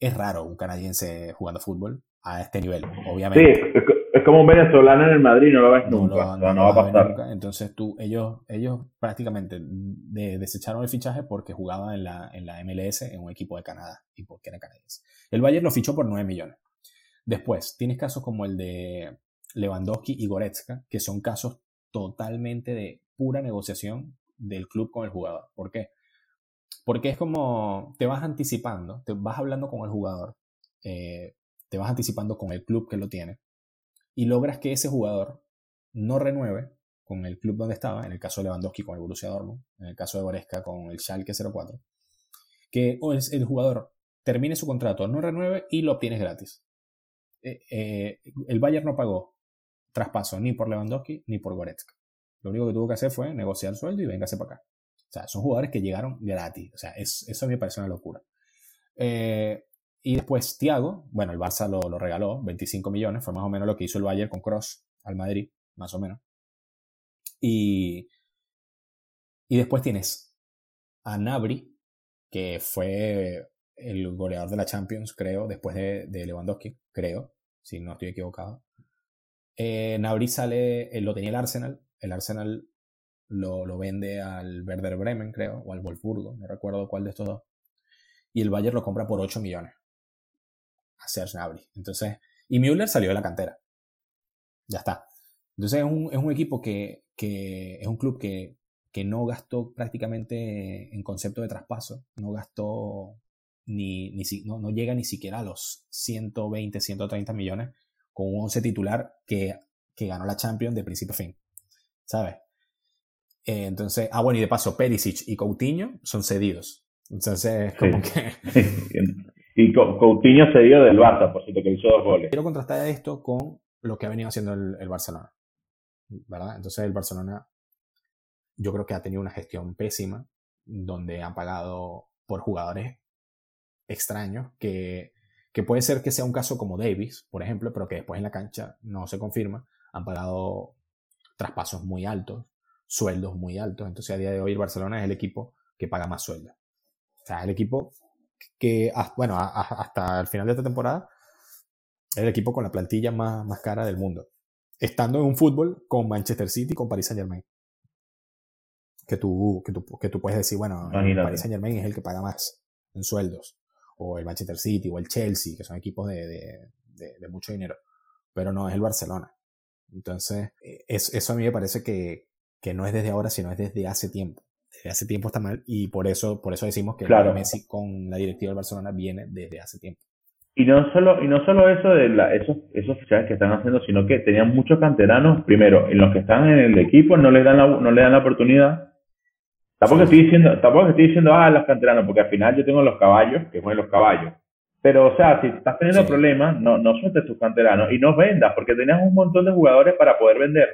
es raro un canadiense jugando fútbol a este nivel, Sí, obviamente. es como un venezolano en el Madrid, no lo ves No, nunca. no no va a pasar. nunca. Entonces tú, ellos, ellos prácticamente de- desecharon el fichaje porque jugaba en la, en la MLS en un equipo de Canadá y porque era canadiense. El Bayern lo fichó por 9 millones. Después, tienes casos como el de Lewandowski y Goretzka, que son casos totalmente de pura negociación del club con el jugador. ¿Por qué? Porque es como te vas anticipando, te vas hablando con el jugador, eh, te vas anticipando con el club que lo tiene y logras que ese jugador no renueve con el club donde estaba, en el caso de Lewandowski con el Borussia Dortmund, en el caso de Goretzka con el Schalke 04, que o el, el jugador termine su contrato, no renueve y lo obtienes gratis. Eh, eh, el Bayern no pagó traspaso ni por Lewandowski ni por Goretzka. Lo único que tuvo que hacer fue negociar sueldo y véngase para acá. O sea, son jugadores que llegaron gratis. O sea, es, eso a mí me parece una locura. Eh, y después Thiago, bueno, el Barça lo, regaló, 25 millones, fue más o menos lo que hizo el Bayern con Cross al Madrid, más o menos. Y, y después tienes a Nabri, que fue el goleador de la Champions, creo, después de, de Lewandowski, creo, si no estoy equivocado. Eh, Nabri sale, lo tenía el Arsenal, el Arsenal lo, lo, vende al Werder Bremen, creo, o al Wolfsburgo, no recuerdo cuál de estos dos. Y el Bayern lo compra por 8 millones a Serge Gnabry. Entonces, y Müller salió de la cantera. Ya está. Entonces es un, es un equipo que, que, es un club que, que no gastó prácticamente en concepto de traspaso, no gastó ni, ni no, no llega ni siquiera a los 120, 130 millones con un 11 titular que, que ganó la Champions de principio a fin. ¿Sabes? Eh, entonces, ah, bueno, y de paso, Perisic y Coutinho son cedidos. Entonces, como Sí. que. y Cou- Coutinho cedido del Barça, por cierto, que hizo dos goles. Quiero contrastar esto con lo que ha venido haciendo el, Barcelona. ¿Verdad? Entonces el Barcelona yo creo que ha tenido una gestión pésima donde han pagado por jugadores extraños que, que puede ser que sea un caso como Davis, por ejemplo, pero que después en la cancha no se confirma. Han pagado traspasos muy altos, sueldos muy altos. Entonces a día de hoy el Barcelona es el equipo que paga más sueldos. O sea, el equipo que, bueno, hasta el final de esta temporada es el equipo con la plantilla más, más cara del mundo. Estando en un fútbol con Manchester City y con Paris Saint Germain. Que tú, que tú, que tú puedes decir, bueno, el Paris Saint Germain es el que paga más en sueldos. O el Manchester City o el Chelsea, que son equipos de, de, de, mucho dinero. Pero no es el Barcelona. Entonces, eh, eso a mí me parece que, que no es desde ahora, sino es desde hace tiempo desde hace tiempo está mal y por eso, por eso decimos que Messi con la directiva del Barcelona viene desde hace tiempo. Y no solo, y no solo eso de la, esos, esos fichajes que están haciendo, sino que tenían muchos canteranos, primero, en los que están en el equipo no les dan la, no le dan la oportunidad. Tampoco estoy diciendo, tampoco estoy diciendo, ah, los canteranos, porque al final yo tengo los caballos, que juegan los caballos. Pero, o sea, si estás teniendo problemas, no, no sueltes tus canteranos y no vendas, porque tenías un montón de jugadores para poder vender.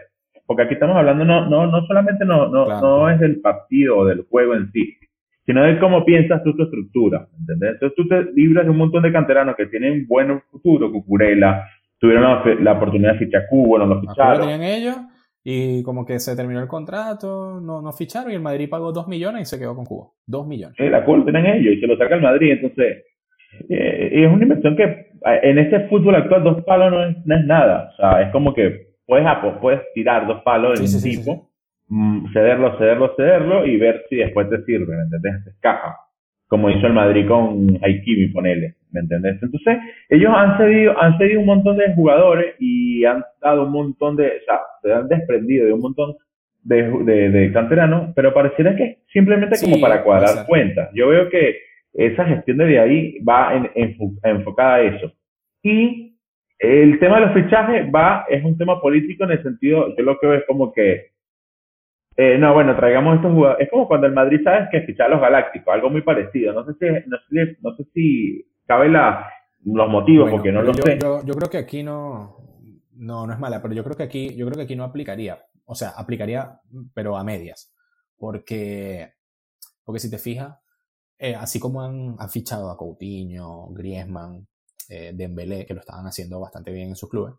Porque aquí estamos hablando, no, no, no solamente no, no, no es del partido o del juego en sí, sino de cómo piensas tú tu estructura, ¿entendés? Entonces tú te libras de un montón de canteranos que tienen buen futuro, Cucurella, tuvieron la, oportunidad de fichar a Cubo, no lo ficharon. Lo tenían ellos y como que se terminó el contrato, no, no ficharon y el Madrid pagó 2 millones y se quedó con Cubo. 2 millones. Sí, la culpa tienen ellos y se lo saca el Madrid, entonces eh, es una inversión que eh, en este fútbol actual dos palos no es, no es nada, o sea, es como que puedes, puedes tirar dos palos en un tipo Mm, cederlo, cederlo, cederlo y ver si después te sirve, ¿me entendés? Te escapa. Como hizo el Madrid con Haikimi, ponele, ¿me entendés? Entonces, ellos han cedido, han cedido un montón de jugadores y han dado un montón de, o sea, se han desprendido de un montón de, de, de canteranos, pero pareciera que simplemente como para cuadrar cuentas. Yo veo que esa gestión de ahí va en, enfocada a eso. Y el tema de los fichajes va, es un tema político en el sentido, yo lo que veo es como que eh, no, bueno, traigamos estos jugadores. Es como cuando el Madrid sabes que fichar a los Galácticos, algo muy parecido. No sé si, no sé, no sé si cabe la, los motivos, porque no lo yo, sé. Yo, creo que aquí no, no, no es mala, pero yo creo que aquí, yo creo que aquí no aplicaría. O sea, aplicaría, pero a medias. Porque, porque si te fijas, eh, así como han, han, fichado a Coutinho, Griezmann, eh, Dembélé, que lo estaban haciendo bastante bien en sus clubes,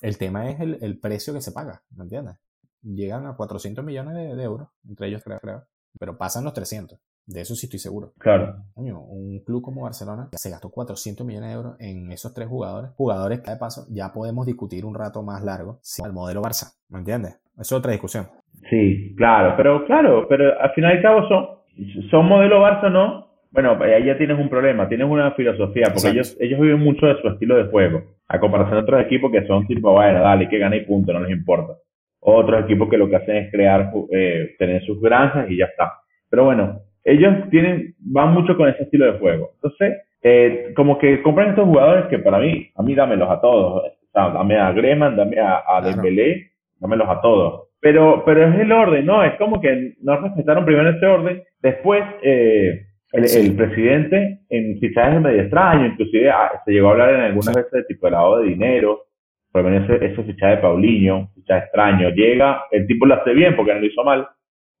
el tema es el, el precio que se paga, ¿me entiendes? llegan a 400 millones de, euros, entre ellos creo, creo, pero pasan los 300. De eso sí estoy seguro. Claro. un club como Barcelona se gastó 400 millones de euros en esos tres jugadores. Jugadores que de paso ya podemos discutir un rato más largo si el modelo Barça, ¿me entiendes? Eso es otra discusión. Sí, claro, pero claro, pero al final y al cabo son, son modelo Barça, ¿no? Bueno, ahí ya tienes un problema, tienes una filosofía, porque ellos, ellos viven mucho de su estilo de juego, a comparación de otros equipos que son tipo, bueno, dale, que gane y punto, no les importa otros equipos que lo que hacen es crear, eh, tener sus granjas y ya está. Pero bueno, ellos tienen, van mucho con ese estilo de juego. Entonces, eh, como que compran estos jugadores que para mí, a mí dámelos a todos. O sea, dame a Greman, dame a, a Dembélé, dámelos a todos. Pero, pero es el orden, ¿no? Es como que no respetaron primero ese orden. Después, eh, el, presidente en fichajes medio extraño, inclusive ah, se llegó a hablar en algunas veces de tipo de lavado de dinero, por lo menos ese, ese fichaje de Paulinho, fichaje extraño, llega, el tipo lo hace bien porque no lo hizo mal,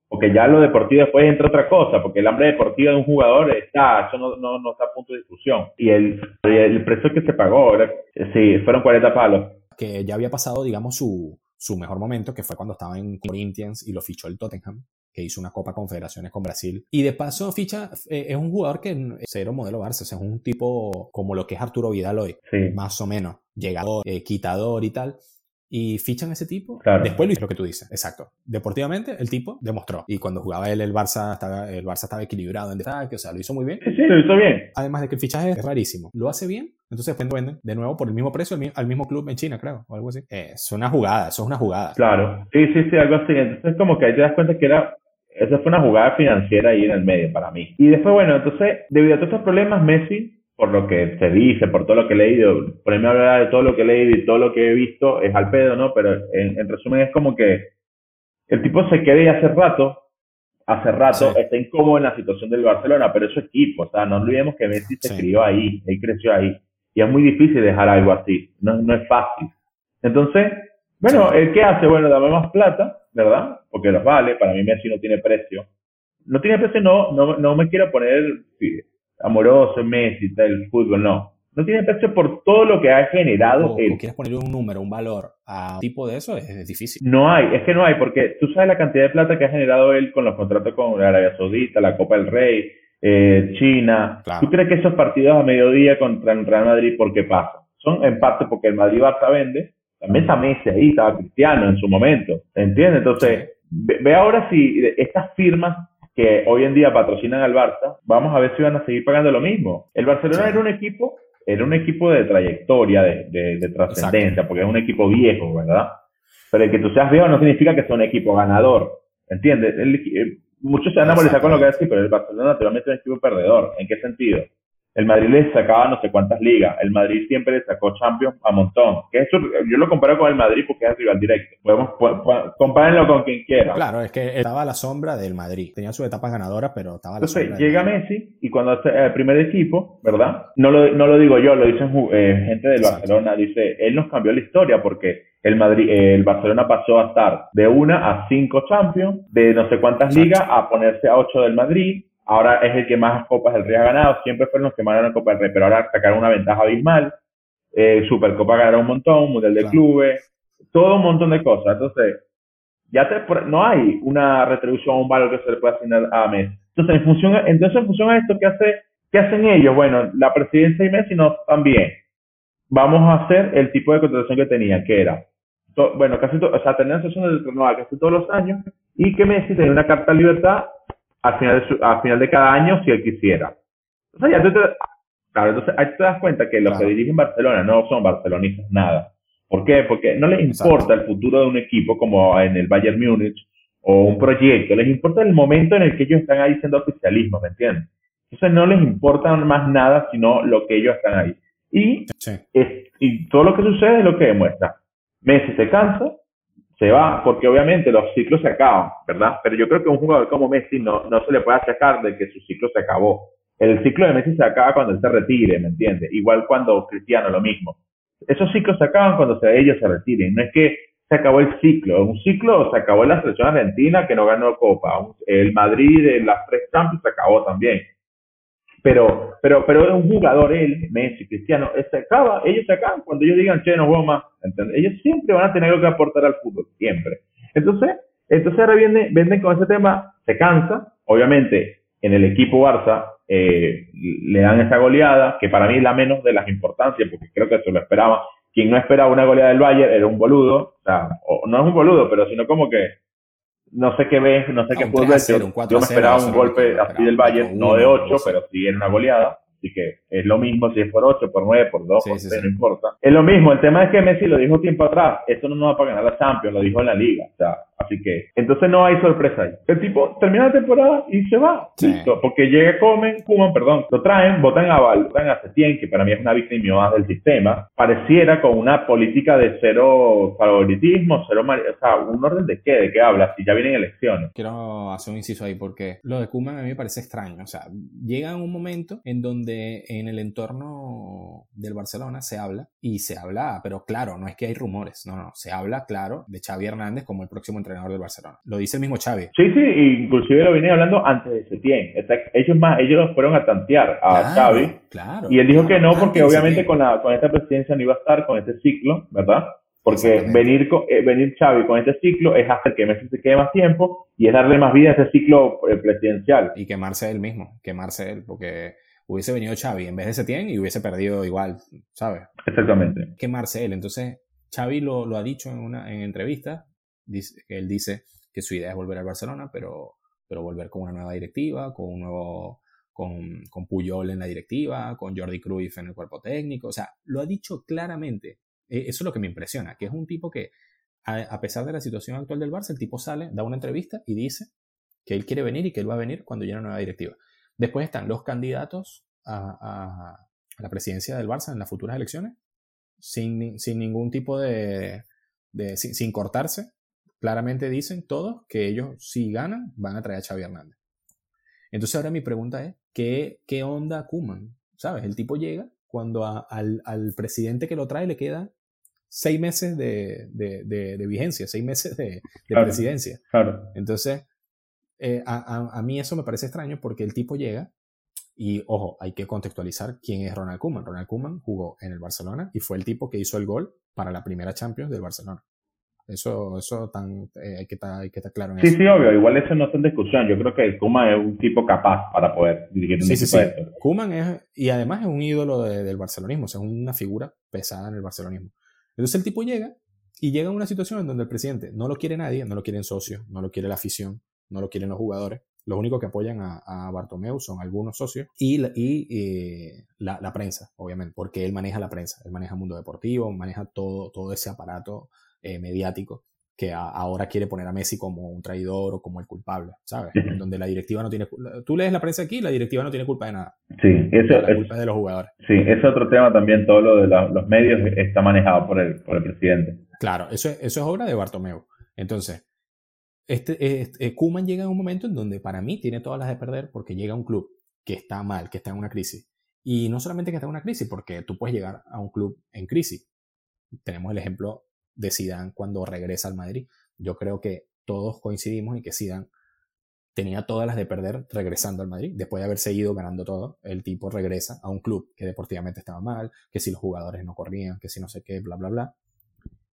porque ya lo deportivo después entra otra cosa, porque el hambre deportivo de un jugador está, eso no, no, no está a punto de discusión. Y el, el precio que se pagó, sí, fueron 40 palos. Que ya había pasado, digamos, su, su mejor momento, que fue cuando estaba en Corinthians y lo fichó el Tottenham que hizo una Copa Confederaciones con Brasil. Y de paso, ficha, eh, es un jugador que es cero modelo Barça, es un tipo como lo que es Arturo Vidal hoy, más o menos, llegador, eh, quitador y tal. Y fichan ese tipo. Después lo hizo lo que tú dices, exacto. Deportivamente, el tipo demostró. Y cuando jugaba él, el Barça estaba, el Barça estaba equilibrado en destaque, o sea, lo hizo muy bien. Sí, sí, lo hizo bien. Además de que el fichaje es rarísimo. Lo hace bien, entonces después venden de nuevo por el mismo precio al mismo club en China, creo, o algo así. es una jugada, eso es una jugada. Claro, sí, sí, sí, algo así. Entonces, como que ahí te das cuenta que era esa fue una jugada financiera ahí en el medio para mí. Y después, bueno, entonces, debido a todos estos problemas, Messi, por lo que se dice, por todo lo que he leído, por ahí me habla de todo lo que he leído y todo lo que he visto, es al pedo, ¿no? Pero en, resumen es como que el tipo se queda y hace rato, hace rato, está incómodo en la situación del Barcelona, pero es su equipo, o sea, no olvidemos que Messi se crió ahí, él creció ahí, y es muy difícil dejar algo así, no, no es fácil. Entonces, bueno, ¿el qué hace? Bueno, dame más plata, ¿verdad? Porque los vale, para mí Messi no tiene precio. No tiene precio, no, no, no me quiero poner amoroso Messi, el fútbol, no. No tiene precio por todo lo que ha generado o, él. quieres ponerle un número, un valor a un tipo de eso, es, difícil. No hay, es que no hay, porque tú sabes la cantidad de plata que ha generado él con los contratos con Arabia Saudita, la Copa del Rey, eh, China. ¿Tú crees que esos partidos a mediodía contra el Real Madrid, por qué pasa? Son en parte porque el Madrid Barça vende, también está Messi ahí, estaba Cristiano en su momento, ¿entiendes? Entonces, ve, ahora si estas firmas que hoy en día patrocinan al Barça, vamos a ver si van a seguir pagando lo mismo. El Barcelona era un equipo, era un equipo de trayectoria, de, de, trascendencia, porque es un equipo viejo, ¿verdad? Pero el que tú seas viejo no significa que sea un equipo ganador, ¿entiendes? El, muchos se van a molestar con lo que decir, pero el Barcelona naturalmente es un equipo perdedor. ¿En qué sentido? El Madrid le sacaba no sé cuántas ligas. El Madrid siempre le sacó Champions a montón. Que eso, yo lo comparo con el Madrid porque es el rival directo. Podemos compárenlo con quien quiera. Claro, es que estaba a la sombra del Madrid. Tenía sus etapas ganadoras, pero estaba a la Entonces, llega Messi y cuando hace el primer equipo, ¿verdad? No lo, no lo digo yo, lo dicen eh, gente del Barcelona. Dice, él nos cambió la historia porque el Madrid, el Barcelona pasó a estar de una a cinco Champions, de no sé cuántas ligas a ponerse a ocho del Madrid, ahora es el que más Copas del Rey ha ganado, siempre fueron los que más ganaron Copa del Rey, pero ahora sacaron una ventaja abismal, eh, Supercopa ganaron un montón, Mundial de Clubes, todo un montón de cosas. Entonces, ya te, no hay una retribución o un valor que se le pueda asignar a Messi. Entonces, en función, entonces, en función a esto, ¿qué, hace, ¿qué hacen ellos? Bueno, la presidencia y Messi no también. Vamos a hacer el tipo de contratación que tenían, que era, bueno, casi, o sea, tenían sesiones de casi todos los años y que Messi tenía una carta de libertad al final de, al final de cada año si él quisiera. Sea, ya te, claro, entonces ahí te das cuenta que los que dirigen Barcelona no son barcelonistas, nada. ¿Por qué? Porque no les importa el futuro de un equipo como en el Bayern Múnich o un proyecto, les importa el momento en el que ellos están ahí siendo oficialismo, ¿me entiendes? Entonces no les importa más nada sino lo que ellos están ahí. Y, y todo lo que sucede es lo que demuestra. Messi se cansa, se va, porque obviamente los ciclos se acaban, ¿verdad? Pero yo creo que un jugador como Messi no, no se le puede achacar de que su ciclo se acabó. El ciclo de Messi se acaba cuando él se retire, ¿me entiendes? Igual cuando Cristiano, lo mismo. Esos ciclos se acaban cuando ellos se retiren. No es que se acabó el ciclo. Un ciclo se acabó en la selección argentina que no ganó Copa. El Madrid en las tres Champions se acabó también. Pero, pero, pero es un jugador, él, Messi, Cristiano, se acaba, ellos se acaban cuando ellos digan, che, no juego. Ellos siempre van a tener algo que aportar al fútbol, siempre. Entonces, entonces ahora viene, venden con ese tema, se cansa, obviamente en el equipo Barça eh, le dan esa goleada, que para mí es la menos de las importancias, porque creo que se lo esperaba. Quien no esperaba una goleada del Bayern era un boludo, o sea, o, no es un boludo, pero sino como que no sé qué ves, no sé qué puede ver. Yo, me esperaba un golpe así del Bayern, no de 8, pero sí en una goleada. Así que es lo mismo si es por 8, por 9, por 2, por 3, no importa. Es lo mismo, el tema es que Messi lo dijo tiempo atrás, esto no nos va para ganar la Champions, lo dijo en la liga. O sea, Así que, entonces no hay sorpresa ahí. El tipo termina la temporada y se va. Listo. Porque llega, comen, Kuman, perdón, lo traen, votan a Val, votan a Setien, que para mí es una víctima más del sistema. Pareciera con una política de cero favoritismo, cero, o sea, un orden de qué, de qué habla, si ya vienen elecciones. Quiero hacer un inciso ahí porque lo de Kuman a mí me parece extraño. O sea, llega un momento en donde en el entorno del Barcelona se habla y se habla, pero claro, no es que hay rumores, no, no, se habla claro de Xavi Hernández como el próximo entrenador entrenador del Barcelona. Lo dice el mismo Xavi. Sí, sí, inclusive lo venía hablando antes de Setién. Ellos más, ellos fueron a tantear a Xavi. Claro. Y él dijo que no, porque obviamente con, la, con esta presidencia no iba a estar con este ciclo, ¿verdad? Porque venir, con, eh, venir Xavi con este ciclo es hacer que Messi se quede más tiempo y es darle más vida a ese ciclo eh, presidencial. Y quemarse él mismo, quemarse él, porque hubiese venido Xavi en vez de Setién y hubiese perdido igual, ¿sabes? Exactamente. Quemarse él. Entonces, Xavi lo, lo ha dicho en una en entrevista él dice que su idea es volver al Barcelona, pero, pero volver con una nueva directiva, con un nuevo, con, Puyol en la directiva, con Jordi Cruyff en el cuerpo técnico, o sea, lo ha dicho claramente. E, eso es lo que me impresiona, que es un tipo que, a, pesar de la situación actual del Barça, el tipo sale, da una entrevista y dice que él quiere venir y que él va a venir cuando llegue una nueva directiva. Después están los candidatos a, a, la presidencia del Barça en las futuras elecciones, sin, sin ningún tipo de, sin, cortarse, claramente dicen todos que ellos, si ganan, van a traer a Xavi Hernández. Entonces ahora mi pregunta es, ¿qué, qué onda Kuman? ¿Sabes? El tipo llega cuando al, al, presidente que lo trae le queda seis meses de, vigencia, seis meses de, presidencia. Claro. Entonces, eh, a, mí eso me parece extraño porque el tipo llega y, ojo, hay que contextualizar quién es Ronald Koeman. Ronald Koeman jugó en el Barcelona y fue el tipo que hizo el gol para la primera Champions del Barcelona. Eso, eso tan, eh, hay, que estar, hay que estar claro en sí, eso. Sí, sí, obvio. Igual eso no está en discusión. Yo creo que Koeman es un tipo capaz para poder dirigir un sí, sí, sí. Koeman es, y además es un ídolo del barcelonismo, o sea, es una figura pesada en el barcelonismo. Entonces el tipo llega y llega a una situación en donde el presidente no lo quiere nadie, no lo quieren socios, no lo quiere la afición, no lo quieren los jugadores. Los únicos que apoyan a, a Bartomeu son algunos socios y, y eh, la, la, prensa, obviamente, porque él maneja la prensa, él maneja el mundo deportivo, maneja todo, todo ese aparato eh, mediático que ahora quiere poner a Messi como un traidor o como el culpable, ¿sabes? Donde la directiva no tiene... Tú lees la prensa aquí, la directiva no tiene culpa de nada. Sí, eso la culpa es de los jugadores. Sí, ese otro tema también, todo lo de los medios está manejado por el, por el presidente. Claro, eso, eso es obra de Bartomeu. Entonces, este, este, Kuman llega a un momento en donde para mí tiene todas las de perder porque llega a un club que está mal, que está en una crisis. Y no solamente que está en una crisis, porque tú puedes llegar a un club en crisis. Tenemos el ejemplo de Zidane cuando regresa al Madrid. Yo creo que todos coincidimos en que Zidane tenía todas las de perder regresando al Madrid. Después de haber seguido ganando todo, el tipo regresa a un club que deportivamente estaba mal, que si los jugadores no corrían, que si no sé qué, bla, bla, bla.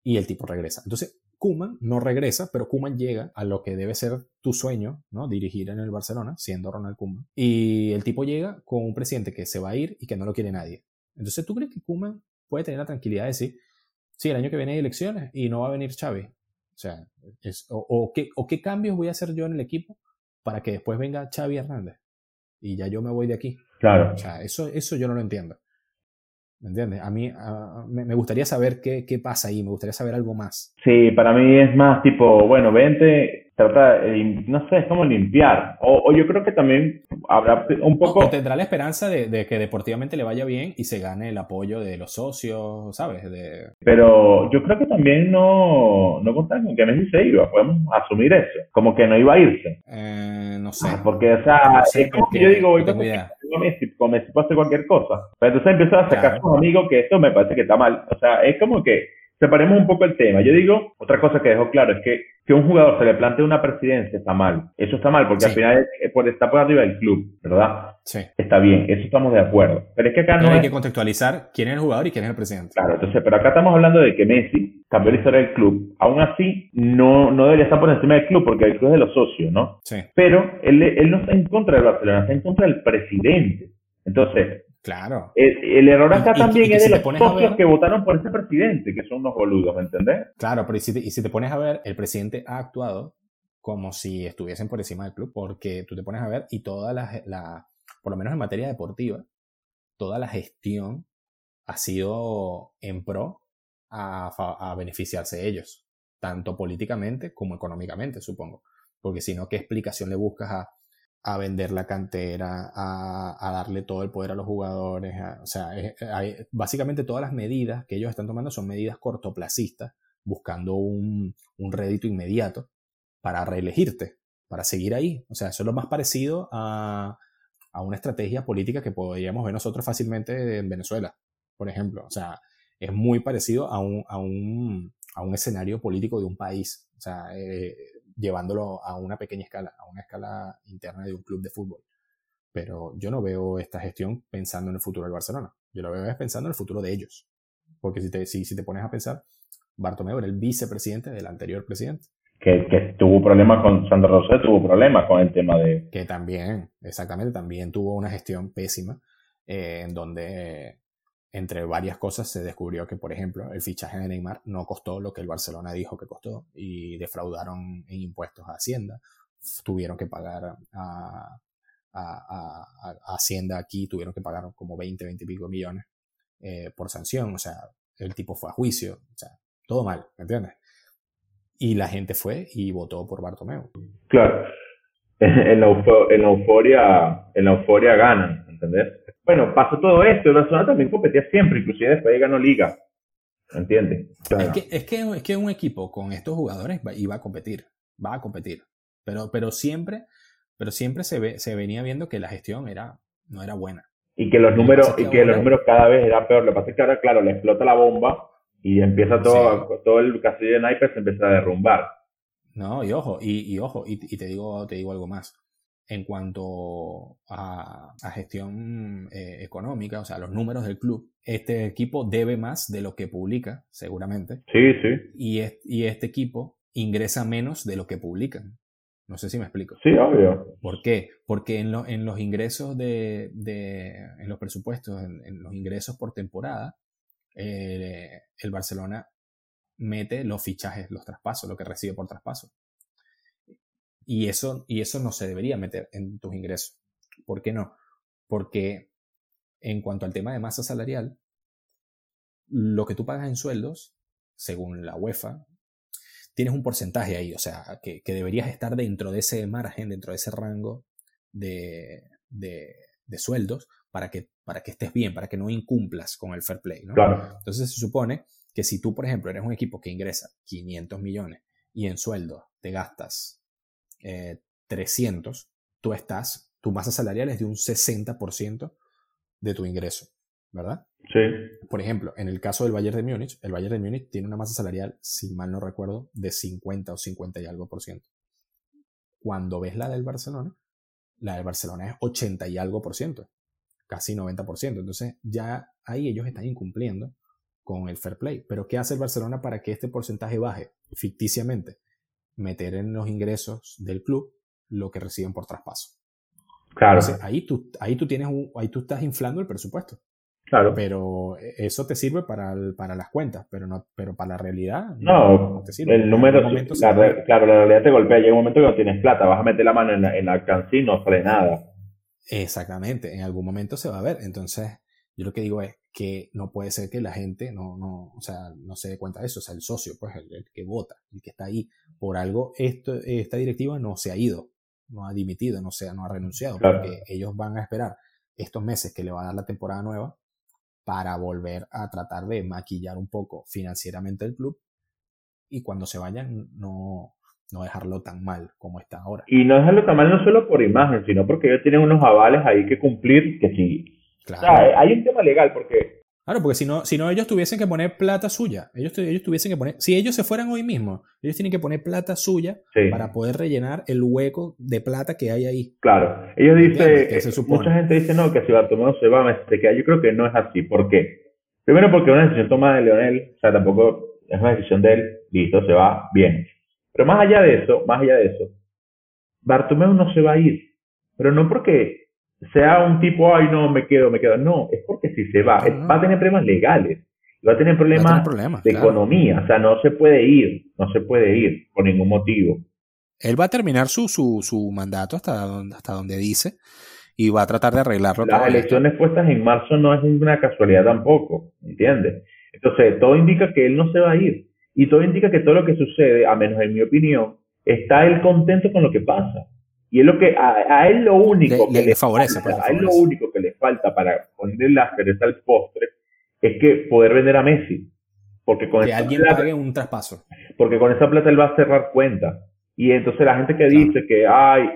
Y el tipo regresa. Entonces, Kuman no regresa, pero Kuman llega a lo que debe ser tu sueño, ¿no? Dirigir en el Barcelona, siendo Ronald Kuman. Y el tipo llega con un presidente que se va a ir y que no lo quiere nadie. Entonces, ¿tú crees que Kuman puede tener la tranquilidad de decir, sí, el año que viene hay elecciones y no va a venir Xavi. O sea, o, qué, o qué cambios voy a hacer yo en el equipo para que después venga Xavi Hernández y ya yo me voy de aquí. Claro. O sea, eso, eso yo no lo entiendo. ¿Me entiendes? A mí me, gustaría saber qué, qué, pasa ahí, me gustaría saber algo más. Sí, para mí es más tipo, bueno, vente, trata, no sé, es como limpiar. O, yo creo que también habrá un poco... tendrá la esperanza de, que deportivamente le vaya bien y se gane el apoyo de los socios, ¿sabes? De... Pero yo creo que también no, no contaron con que Messi se iba, podemos asumir eso, como que no iba a irse. Eh, no sé. Ah, porque, o sea, es como que yo digo, voy con Messi, con Messi puede hacer cualquier cosa. Pero entonces empezó a sacar a sus amigos que esto me parece que está mal. O sea, es como que separemos un poco el tema. Yo digo, otra cosa que dejo claro es que que un jugador se le plantee una presidencia está mal. Eso está mal porque al final por, está por arriba del club, ¿verdad? Sí. Está bien, eso estamos de acuerdo. Pero es que acá no hay que contextualizar quién es el jugador y quién es el presidente. Claro, entonces, pero acá estamos hablando de que Messi cambió la historia del club. Aún así, no, no debería estar por encima del club porque el club es de los socios, ¿no? Sí. Pero él, él no está en contra del Barcelona, está en contra del presidente. Entonces, Claro. El, error acá también es de los socios que votaron por ese presidente, que son unos boludos, ¿me entendés? Claro, pero y si, te, y si te pones a ver, el presidente ha actuado como si estuviesen por encima del club, porque tú te pones a ver y toda la, la por lo menos en materia deportiva, toda la gestión ha sido en pro a, a beneficiarse de ellos, tanto políticamente como económicamente, supongo. Porque si no, ¿qué explicación le buscas a a vender la cantera, a, darle todo el poder a los jugadores. o sea, básicamente todas las medidas que ellos están tomando son medidas cortoplacistas, buscando un, rédito inmediato para reelegirte, para seguir ahí. O sea, eso es lo más parecido a, una estrategia política que podríamos ver nosotros fácilmente en Venezuela, por ejemplo. O sea, es muy parecido a un, a un, a un escenario político de un país. O sea, eh, llevándolo a una pequeña escala, a una escala interna de un club de fútbol. Pero yo no veo esta gestión pensando en el futuro del Barcelona. Yo lo veo pensando en el futuro de ellos. Porque si te, si, si te pones a pensar, Bartomeu era el vicepresidente del anterior presidente. Que, que, tuvo problemas con Sandro Rosé, tuvo problemas con el tema de... Que también, exactamente, también tuvo una gestión pésima eh, en donde entre varias cosas se descubrió que, por ejemplo, el fichaje de Neymar no costó lo que el Barcelona dijo que costó y defraudaron en impuestos a Hacienda. Tuvieron que pagar a, Hacienda aquí, tuvieron que pagar como 20, 20 y pico millones eh, por sanción. O sea, el tipo fue a juicio. O sea, todo mal, ¿me entiendes? Y la gente fue y votó por Bartomeu. Claro. En la, euforia, en la euforia ganan, ¿entendés? Bueno, pasó todo esto, el Barcelona también competía siempre, inclusive después ganó Liga. ¿Entiendes? Es, que, es, que, es que un equipo con estos jugadores iba a competir, va a competir. Pero, pero siempre, pero siempre se, ve, se venía viendo que la gestión era, no era buena. Y que los números, y que los números cada vez eran peor. Lo que pasa es que ahora, claro, le explota la bomba Y empieza todo, todo el castillo de naipes se empieza a derrumbar. No, y ojo, y, ojo, y, te digo, te digo algo más. En cuanto a, gestión eh, económica, o sea, los números del club, este equipo debe más de lo que publica, seguramente. Sí, sí. Y, y este equipo ingresa menos de lo que publican. No sé si me explico. Sí, obvio. ¿Por qué? Porque en, en los ingresos de, de, en los presupuestos, en, los ingresos por temporada, eh, el Barcelona mete los fichajes, los traspasos, lo que recibe por traspaso. Y eso, y eso no se debería meter en tus ingresos. ¿Por qué no? Porque en cuanto al tema de masa salarial, lo que tú pagas en sueldos, según la UEFA, tienes un porcentaje ahí, o sea, que, deberías estar dentro de ese margen, dentro de ese rango de, sueldos para que, para que estés bien, para que no incumplas con el fair play. ¿no? Entonces se supone que si tú, por ejemplo, eres un equipo que ingresa 500 millones y en sueldo te gastas 300, eh, tú estás, tu masa salarial es de un 60% de tu ingreso, ¿verdad? Sí. Por ejemplo, en el caso del Bayern de Múnich, el Bayern de Múnich tiene una masa salarial, si mal no recuerdo, de 50 o 50 y algo por ciento. Cuando ves la del Barcelona, la del Barcelona es 80 y algo por ciento, casi 90 por ciento. Entonces ya ahí ellos están incumpliendo con el fair play. Pero ¿qué hace el Barcelona para que este porcentaje baje ficticiamente? Meter en los ingresos del club lo que reciben por traspaso. Claro. ahí tú, ahí tú tienes ahí tú estás inflando el presupuesto. Claro. Pero eso te sirve para, para las cuentas, pero no pero para la realidad no, te sirve. El número, claro, la realidad te golpea. Llega un momento que no tienes plata, vas a meter la mano en la, en la y no sale nada. Exactamente, en algún momento se va a ver. Entonces, yo lo que digo es que no puede ser que la gente no, no, o sea, no se dé cuenta de eso. O sea, el socio, pues, el, que vota, el que está ahí, por algo, esto, esta directiva no se ha ido, no ha dimitido, no, se, no ha renunciado, porque ellos van a esperar estos meses que le va a dar la temporada nueva para volver a tratar de maquillar un poco financieramente el club y cuando se vayan no, no dejarlo tan mal como está ahora. Y no dejarlo tan mal no solo por imagen, sino porque ellos tienen unos avales ahí que cumplir que sí. Claro. hay un tema legal porque Claro, porque si no, si no ellos tuviesen que poner plata suya. Ellos, ellos tuviesen que poner. Si ellos se fueran hoy mismo, ellos tienen que poner plata suya para poder rellenar el hueco de plata que hay ahí. Claro. Ellos dicen. Mucha gente dice no, que si Bartomeu se va, se queda. Yo creo que no es así. ¿Por qué? Primero, porque es una decisión tomada de Leonel. O sea, tampoco es una decisión de él. Listo, se va. Bien. Pero más allá de eso, más allá de eso, Bartomeu no se va a ir. Pero no porque sea un tipo, ay, no, me quedo, me quedo. No, es porque si se va, va a tener problemas legales, va a tener problemas, de economía, o sea, no se puede ir, no se puede ir por ningún motivo. Él va a terminar su, su, su mandato hasta donde, hasta donde dice y va a tratar de arreglarlo. Las elecciones puestas en marzo no es una casualidad tampoco, ¿entiendes? Entonces, todo indica que él no se va a ir. Y todo indica que todo lo que sucede, a menos en mi opinión, está él contento con lo que pasa. Y es lo que a, él lo único que le, favorece, falta, a él lo único que le falta para ponerle la cereza al postre es que poder vender a Messi. Porque con que alguien pague un traspaso. Porque con esa plata él va a cerrar cuentas. Y entonces la gente que dice que ay,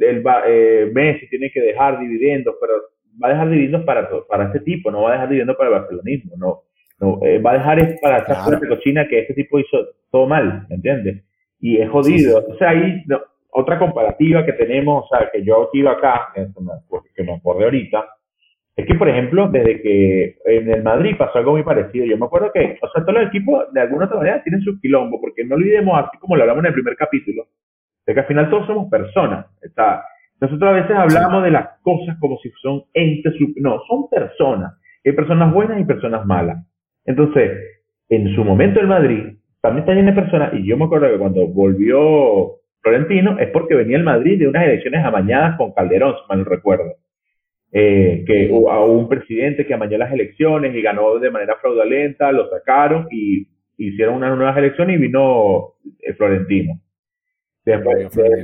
él va, eh, Messi tiene que dejar dividendos, pero va a dejar dividendos para, para este tipo, no va a dejar dividendos para el barcelonismo, no. no eh, va a dejar es para esa claro. cochina que este tipo hizo todo mal, ¿me entiendes? Y es jodido. O sea, ahí no, otra comparativa que tenemos, o sea, que yo ido acá, que me acordé ahorita, es que, por ejemplo, desde que en el Madrid pasó algo muy parecido, yo me acuerdo que, o sea, todos los equipos de alguna otra manera tienen su quilombo, porque no olvidemos, así como lo hablamos en el primer capítulo, de que al final todos somos personas. Está, nosotros a veces hablamos de las cosas como si son entes, no, son personas. Hay personas buenas y personas malas. Entonces, en su momento el Madrid también está lleno de personas, y yo me acuerdo que cuando volvió Florentino es porque venía el Madrid de unas elecciones amañadas con Calderón, si mal no recuerdo. Eh, que hubo un presidente que amañó las elecciones y ganó de manera fraudulenta, lo sacaron y hicieron unas nuevas elecciones y vino eh, Florentino.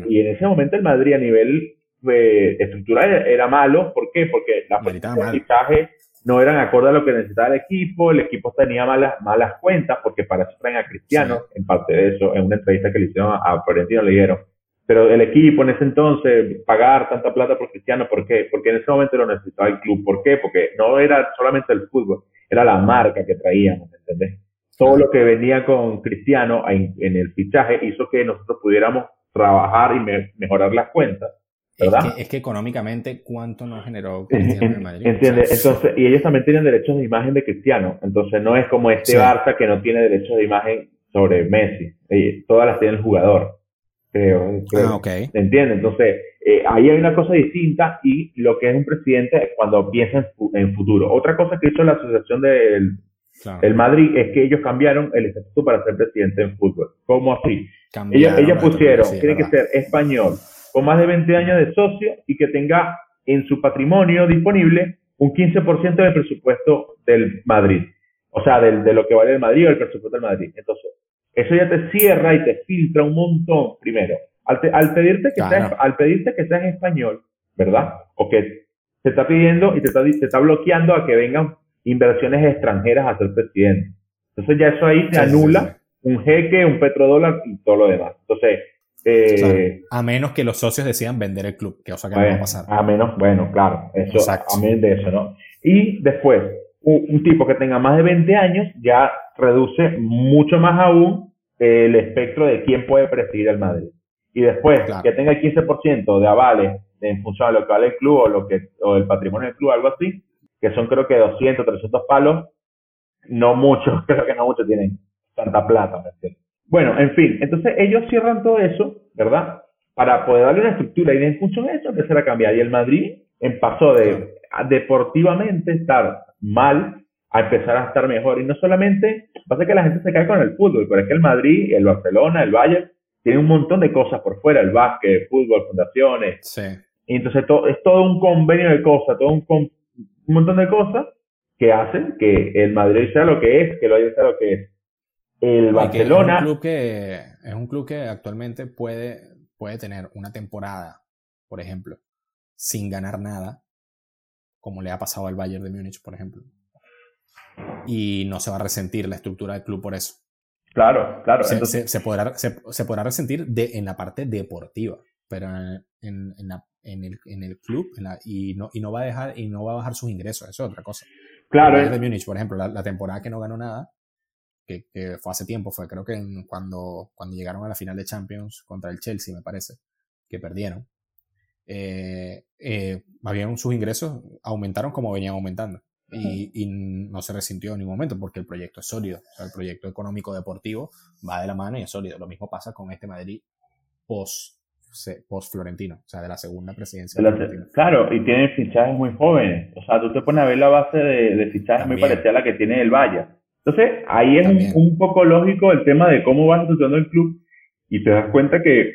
y en ese momento el Madrid a nivel eh, estructural era malo, ¿por qué? Porque la de no eran acorde a lo que necesitaba el equipo, el equipo tenía malas, malas cuentas, porque para eso traen a Cristiano, en parte de eso, en una entrevista que le hicieron a, Florentino le dijeron, pero el equipo en ese entonces, pagar tanta plata por Cristiano, ¿por qué? Porque en ese momento lo necesitaba el club, ¿por qué? Porque no era solamente el fútbol, era la marca que traíamos, ¿entendés? todo lo que venía con Cristiano en, el fichaje hizo que nosotros pudiéramos trabajar y mejorar las cuentas. ¿Verdad? Es que, económicamente, ¿cuánto nos generó Cristiano en Madrid? Entiende, entonces, y ellos también tienen derechos de imagen de Cristiano, entonces no es como este Barça que no tiene derechos de imagen sobre Messi, todas las tiene el jugador. Creo, ah, ok. ¿Entiendes? Entonces, eh, ahí hay una cosa distinta y lo que es un presidente cuando piensa en, futuro. Otra cosa que hizo la Asociación del el Madrid es que ellos cambiaron el estatuto para ser presidente en fútbol. ¿Cómo así? ellos, pusieron, tiene que ser español, con más de 20 años de socio y que tenga en su patrimonio disponible un 15% del presupuesto del Madrid. O sea, de lo que vale el Madrid o el presupuesto del Madrid. Entonces, eso ya te cierra y te filtra un montón, primero. Al, pedirte que seas, al pedirte que seas español, ¿verdad? O que te está pidiendo y te está, te está bloqueando a que vengan inversiones extranjeras a ser presidente. Entonces ya eso ahí se anula un jeque, un petrodólar y todo lo demás. Entonces, eh, a menos que los socios decidan vender el club, que o sea que no va a pasar. A menos, bueno, claro, eso, a menos de eso, ¿no? Y después, un, tipo que tenga más de 20 años ya reduce mucho más aún el espectro de quién puede presidir el Madrid. Y después, que tenga el 15% de avales en función de lo que vale el club o, lo que, o el patrimonio del club, algo así, que son creo que 200, 300 palos, no muchos, creo que no muchos tienen tanta plata. Bueno, en fin, entonces ellos cierran todo eso, ¿verdad? Para poder darle una estructura y en función de eso empezar a cambiar. Y el Madrid pasó de deportivamente estar mal a empezar a estar mejor. Y no solamente pasa que la gente se cae con el fútbol, pero es que el Madrid, el Barcelona, el Bayern, tienen un montón de cosas por fuera, el básquet, el fútbol, fundaciones. Sí. Y entonces todo, es todo un convenio de cosas, todo un, un montón de cosas que hacen que el Madrid sea lo que es, que lo haya sea lo que es. El Barcelona. Es un, club que, es un club que actualmente puede, puede tener una temporada, por ejemplo, sin ganar nada, como le ha pasado al Bayern de Múnich, por ejemplo. Y no se va a resentir la estructura del club por eso. Claro, claro. Se, se, podrá, se, podrá, resentir de, en la parte deportiva, pero en, en, la en el, en el club y, no, y no va a dejar y no va a bajar sus ingresos, eso es otra cosa. Claro. El de Múnich, por ejemplo, la, temporada que no ganó nada, que, que, fue hace tiempo, fue creo que cuando, cuando llegaron a la final de Champions contra el Chelsea, me parece, que perdieron. Eh, eh, sus ingresos aumentaron como venían aumentando. Y, y, no se resintió en ningún momento porque el proyecto es sólido. el proyecto económico deportivo va de la mano y es sólido. Lo mismo pasa con este Madrid post post-Florentino, o sea, de la segunda presidencia. claro, y tiene fichajes muy jóvenes. O sea, tú te pones a ver la base de, fichajes muy parecida a la que tiene el Valle. Entonces, ahí es un, poco lógico el tema de cómo va estructurando el club y te das cuenta que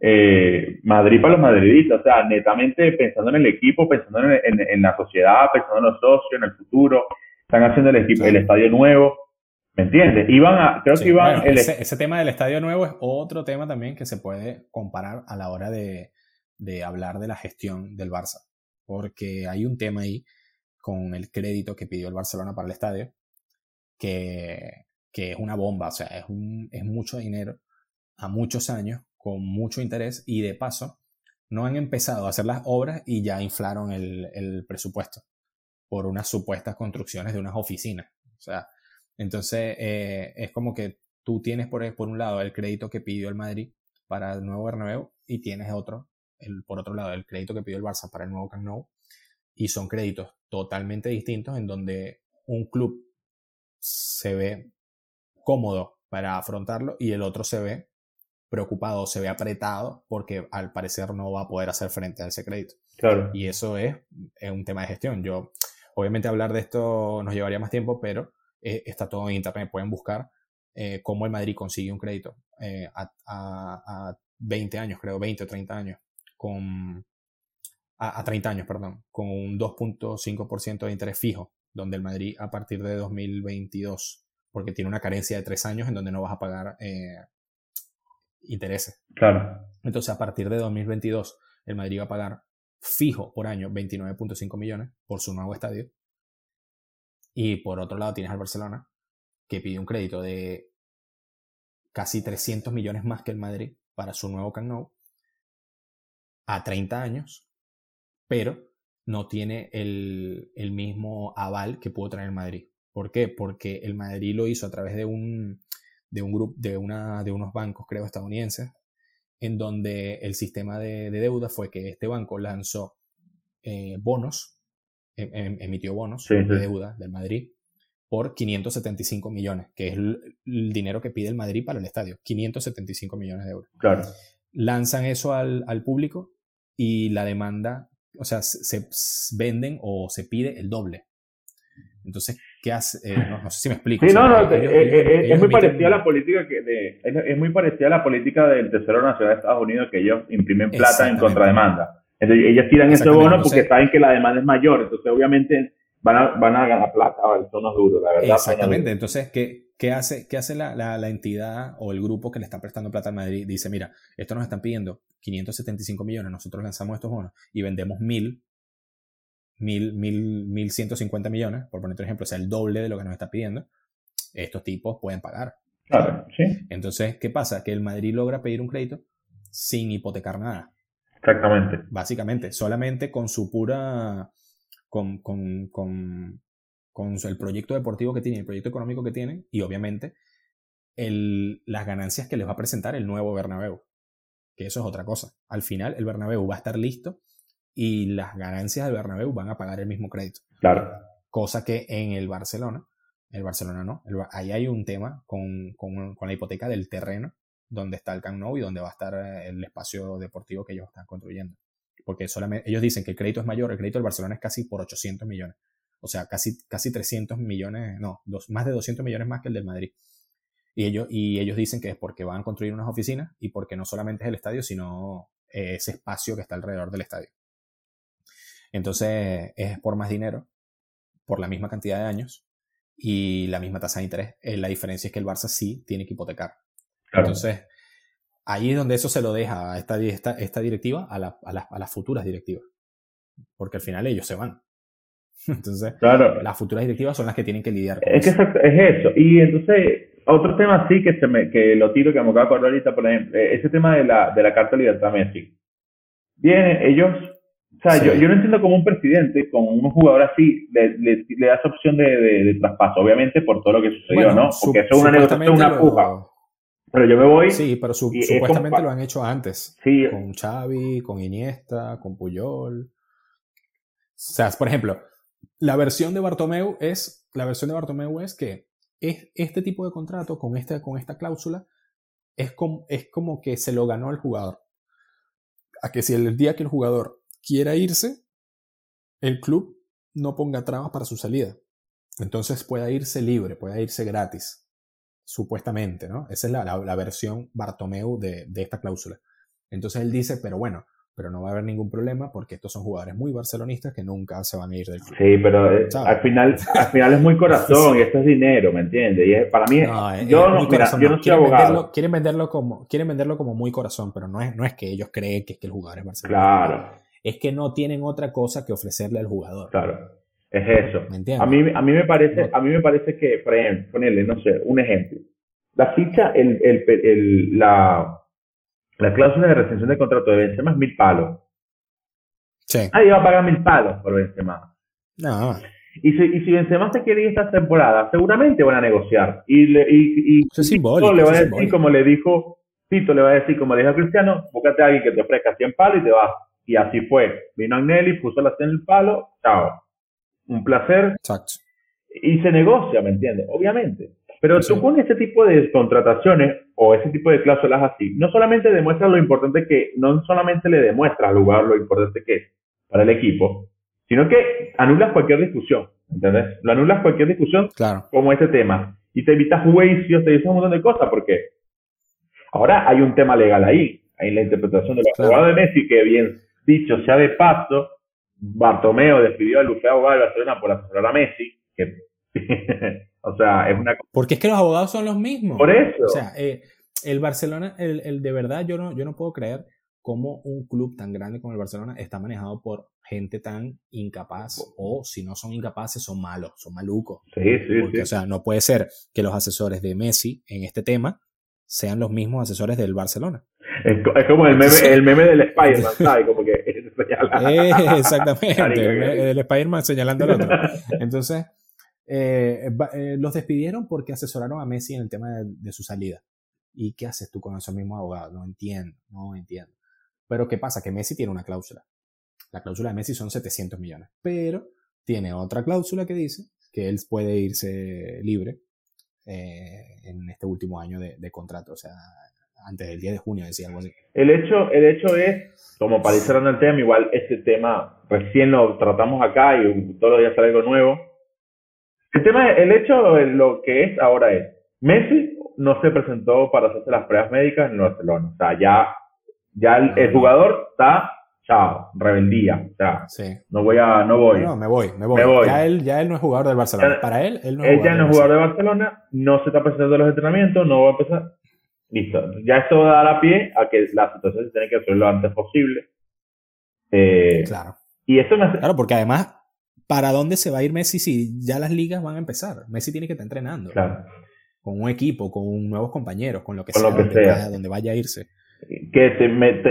eh, Madrid para los madridistas, o sea, netamente pensando en el equipo, pensando en, la sociedad, pensando en los socios, en el futuro, están haciendo el, equipo, el estadio nuevo, ¿Me entiendes? Iban a, creo que iban... ese, tema del estadio nuevo es otro tema también que se puede comparar a la hora de, de hablar de la gestión del Barça. Porque hay un tema ahí con el crédito que pidió el Barcelona para el estadio, que, que es una bomba, o sea, es, un, es mucho dinero a muchos años, con mucho interés, y de paso, no han empezado a hacer las obras y ya inflaron el, el presupuesto por unas supuestas construcciones de unas oficinas. O sea, entonces, eh, es como que tú tienes por, por un lado el crédito que pidió el Madrid para el nuevo Bernabéu y tienes otro, el, por otro lado, el crédito que pidió el Barça para el nuevo Camp Nou y son créditos totalmente distintos en donde un club se ve cómodo para afrontarlo y el otro se ve preocupado, se ve apretado porque al parecer no va a poder hacer frente a ese crédito. Claro. Y eso es, es un tema de gestión. Yo, obviamente hablar de esto nos llevaría más tiempo, pero eh, está todo en internet, pueden buscar eh, cómo el Madrid consigue un crédito eh, a, a, 20 años, creo, 20 o 30 años, con, a, a 30 años, perdón, con un 2.5% de interés fijo, donde el Madrid a partir de 2022, porque tiene una carencia de 3 años en donde no vas a pagar intereses. Claro. Entonces, a partir de 2022, el Madrid va a pagar fijo por año 29.5 millones por su nuevo estadio y por otro lado tienes al Barcelona, que pide un crédito de casi 300 millones más que el Madrid para su nuevo Camp Nou a 30 años, pero no tiene el, mismo aval que pudo el Madrid. ¿Por qué? Porque el Madrid lo hizo a través de un, de un grupo, de, una, de unos bancos, creo, estadounidenses, en donde el sistema de, deuda fue que este banco lanzó eh, bonos, em, em, emitió bonos de deuda del Madrid por 575 millones, que es el, dinero que pide el Madrid para el estadio, 575 millones de euros. Claro. Lanzan eso al, al público y la demanda, o sea, se, venden o se pide el doble. Entonces, ¿qué hace? Eh, no, sé si me explico. Sí, no, no, eh, eh, es, muy parecida a la política que de, es, muy parecida a la política del Tesoro Nacional de Estados Unidos que ellos imprimen plata en contrademanda. Entonces, ellos tiran ese bono porque saben que la demanda es mayor. Entonces, obviamente, van a, van a ganar plata, eso no es duro, la verdad. Exactamente. Entonces, ¿qué, qué hace, qué hace la, la, la, entidad o el grupo que le está prestando plata al Madrid? Dice, mira, esto nos están pidiendo 575 millones, nosotros lanzamos estos bonos y vendemos mil, mil, mil, mil ciento cincuenta millones, por poner otro ejemplo, o sea, el doble de lo que nos está pidiendo, estos tipos pueden pagar. Claro, sí. Entonces, ¿qué pasa? Que el Madrid logra pedir un crédito sin hipotecar nada. Exactamente. Básicamente, solamente con su pura, con, con, con, con el proyecto deportivo que tiene, el proyecto económico que tiene y obviamente el, las ganancias que les va a presentar el nuevo Bernabéu que eso es otra cosa. Al final el Bernabéu va a estar listo y las ganancias del Bernabéu van a pagar el mismo crédito. Claro. Cosa que en el Barcelona, el Barcelona no, ahí hay un tema con, con, con, la hipoteca del terreno donde está el Camp Nou y donde va a estar eh, el espacio deportivo que ellos están construyendo. Porque solamente ellos dicen que el crédito es mayor, el crédito del Barcelona es casi por 800 millones. O sea, casi, casi 300 millones, no, dos, más de 200 millones más que el del Madrid. Y ellos, y ellos dicen que es porque van a construir unas oficinas y porque no solamente es el estadio, sino eh, ese espacio que está alrededor del estadio. Entonces es por más dinero, por la misma cantidad de años y la misma tasa de interés. Eh, la diferencia es que el Barça sí tiene que hipotecar. Entonces, ahí es donde eso se lo deja a esta, esta, esta directiva a, la, a, a, las futuras directivas. Porque al final ellos se van. Entonces, las futuras directivas son las que tienen que lidiar con es eso. Que es eso. Y entonces, otro tema sí que se me, que lo tiro, que me acabo de acordar ahorita, por ejemplo, eh, ese tema de la, de la carta de libertad Messi. Bien, ellos, o sea, yo, yo no entiendo cómo un presidente con un jugador así le, le, da esa opción de, de, traspaso, obviamente por todo lo que sucedió, ¿no? Porque eso es una negociación, una puja. Pero yo me voy. Sí, pero supuestamente lo han hecho antes. Sí. Con Xavi, con Iniesta, con Puyol. O sea, por ejemplo, la versión de Bartomeu es, la versión de Bartomeu es que es, este tipo de contrato con esta, con esta cláusula es como, es como que se lo ganó el jugador. A que si el día que el jugador quiera irse, el club no ponga trabas para su salida. Entonces pueda irse libre, pueda irse gratis. Supuestamente, ¿no? Esa es la, la, versión Bartomeu de, de esta cláusula. Entonces él dice, pero bueno, pero no va a haber ningún problema porque estos son jugadores muy barcelonistas que nunca se van a ir del club. Sí, pero eh, al final al final es muy corazón y esto es dinero, ¿me entiendes? Y para mí yo, no, yo no soy abogado. quieren venderlo como quieren venderlo como muy corazón, pero no es no es que ellos creen que, que el jugador es barcelonista. Claro. Es que no tienen otra cosa que ofrecerle al jugador. Claro. Es eso. ¿Me entiendes? A mí a mí me parece a mí me parece que por ejemplo, ponerle no sé, un ejemplo. La ficha el, el, el la la cláusula de rescisión de contrato de Benzema es mil palos. Sí. Ahí va a pagar mil palos por Benzema. No. Y si, y si Benzema se quiere ir esta temporada, seguramente van a negociar. Y, le, y, y es simbólico, le va a decir, como le dijo, Tito le va a decir, como le dijo a Cristiano, búscate a alguien que te ofrezca 100 palos y te vas. Y así fue. Vino Agnelli, puso la 100 el palo, chao. Un placer. Exacto. Y se negocia, ¿me entiendes? Obviamente. Pero tú con ese tipo de contrataciones o ese tipo de cláusulas así, no solamente demuestras lo importante que, no solamente le demuestras al lugar lo importante que es para el equipo, sino que anulas cualquier discusión, ¿entendés? Lo anulas cualquier discusión claro. como este tema. Y te evitas juicios, te evitas un montón de cosas, porque ahora hay un tema legal ahí, hay la interpretación de los claro. de Messi, que bien dicho sea de paso, Bartomeo despidió a Luis Abogado de Barcelona por asesorar a Messi, que O sea, es una... Porque es que los abogados son los mismos. Por eso. O sea, eh, el Barcelona, el, el, de verdad, yo no, yo no puedo creer cómo un club tan grande como el Barcelona está manejado por gente tan incapaz o si no son incapaces son malos, son malucos. Sí, sí, Porque, sí. O sea, no puede ser que los asesores de Messi en este tema sean los mismos asesores del Barcelona. Es, es como el meme, el meme del Spider-Man, ¿sabes? Como que señala. Eh, exactamente, el, Spider-Man señalando al otro. Entonces, eh, eh, los despidieron porque asesoraron a Messi en el tema de, su salida. ¿Y qué haces tú con esos mismos abogados? No entiendo, no entiendo. Pero ¿qué pasa? Que Messi tiene una cláusula. La cláusula de Messi son 700 millones. Pero tiene otra cláusula que dice que él puede irse libre eh, en este último año de, de, contrato. O sea, antes del 10 de junio, decía algo así. El hecho, el hecho es, como para ir cerrando el tema, igual este tema recién lo tratamos acá y todos los días sale algo nuevo. El tema, el hecho, lo que es ahora es, Messi no se presentó para hacerse las pruebas médicas en Barcelona. O sea, ya, ya el, jugador está, chao, rebeldía. O sea, no voy a, no voy. No, me voy, me voy. Ya, él, ya él no es jugador del Barcelona. para él, él no es él ya no es jugador de Barcelona, no se está presentando en los entrenamientos, no va a empezar. Listo. Ya esto da la pie a que la situación se tiene que hacer lo antes posible. Eh, claro. Y eso me hace... Claro, porque además, ¿para dónde se va a ir Messi si ya las ligas van a empezar? Messi tiene que estar entrenando. Claro. Con un equipo, con nuevos compañeros, con lo que sea, lo que sea. donde vaya a irse. Que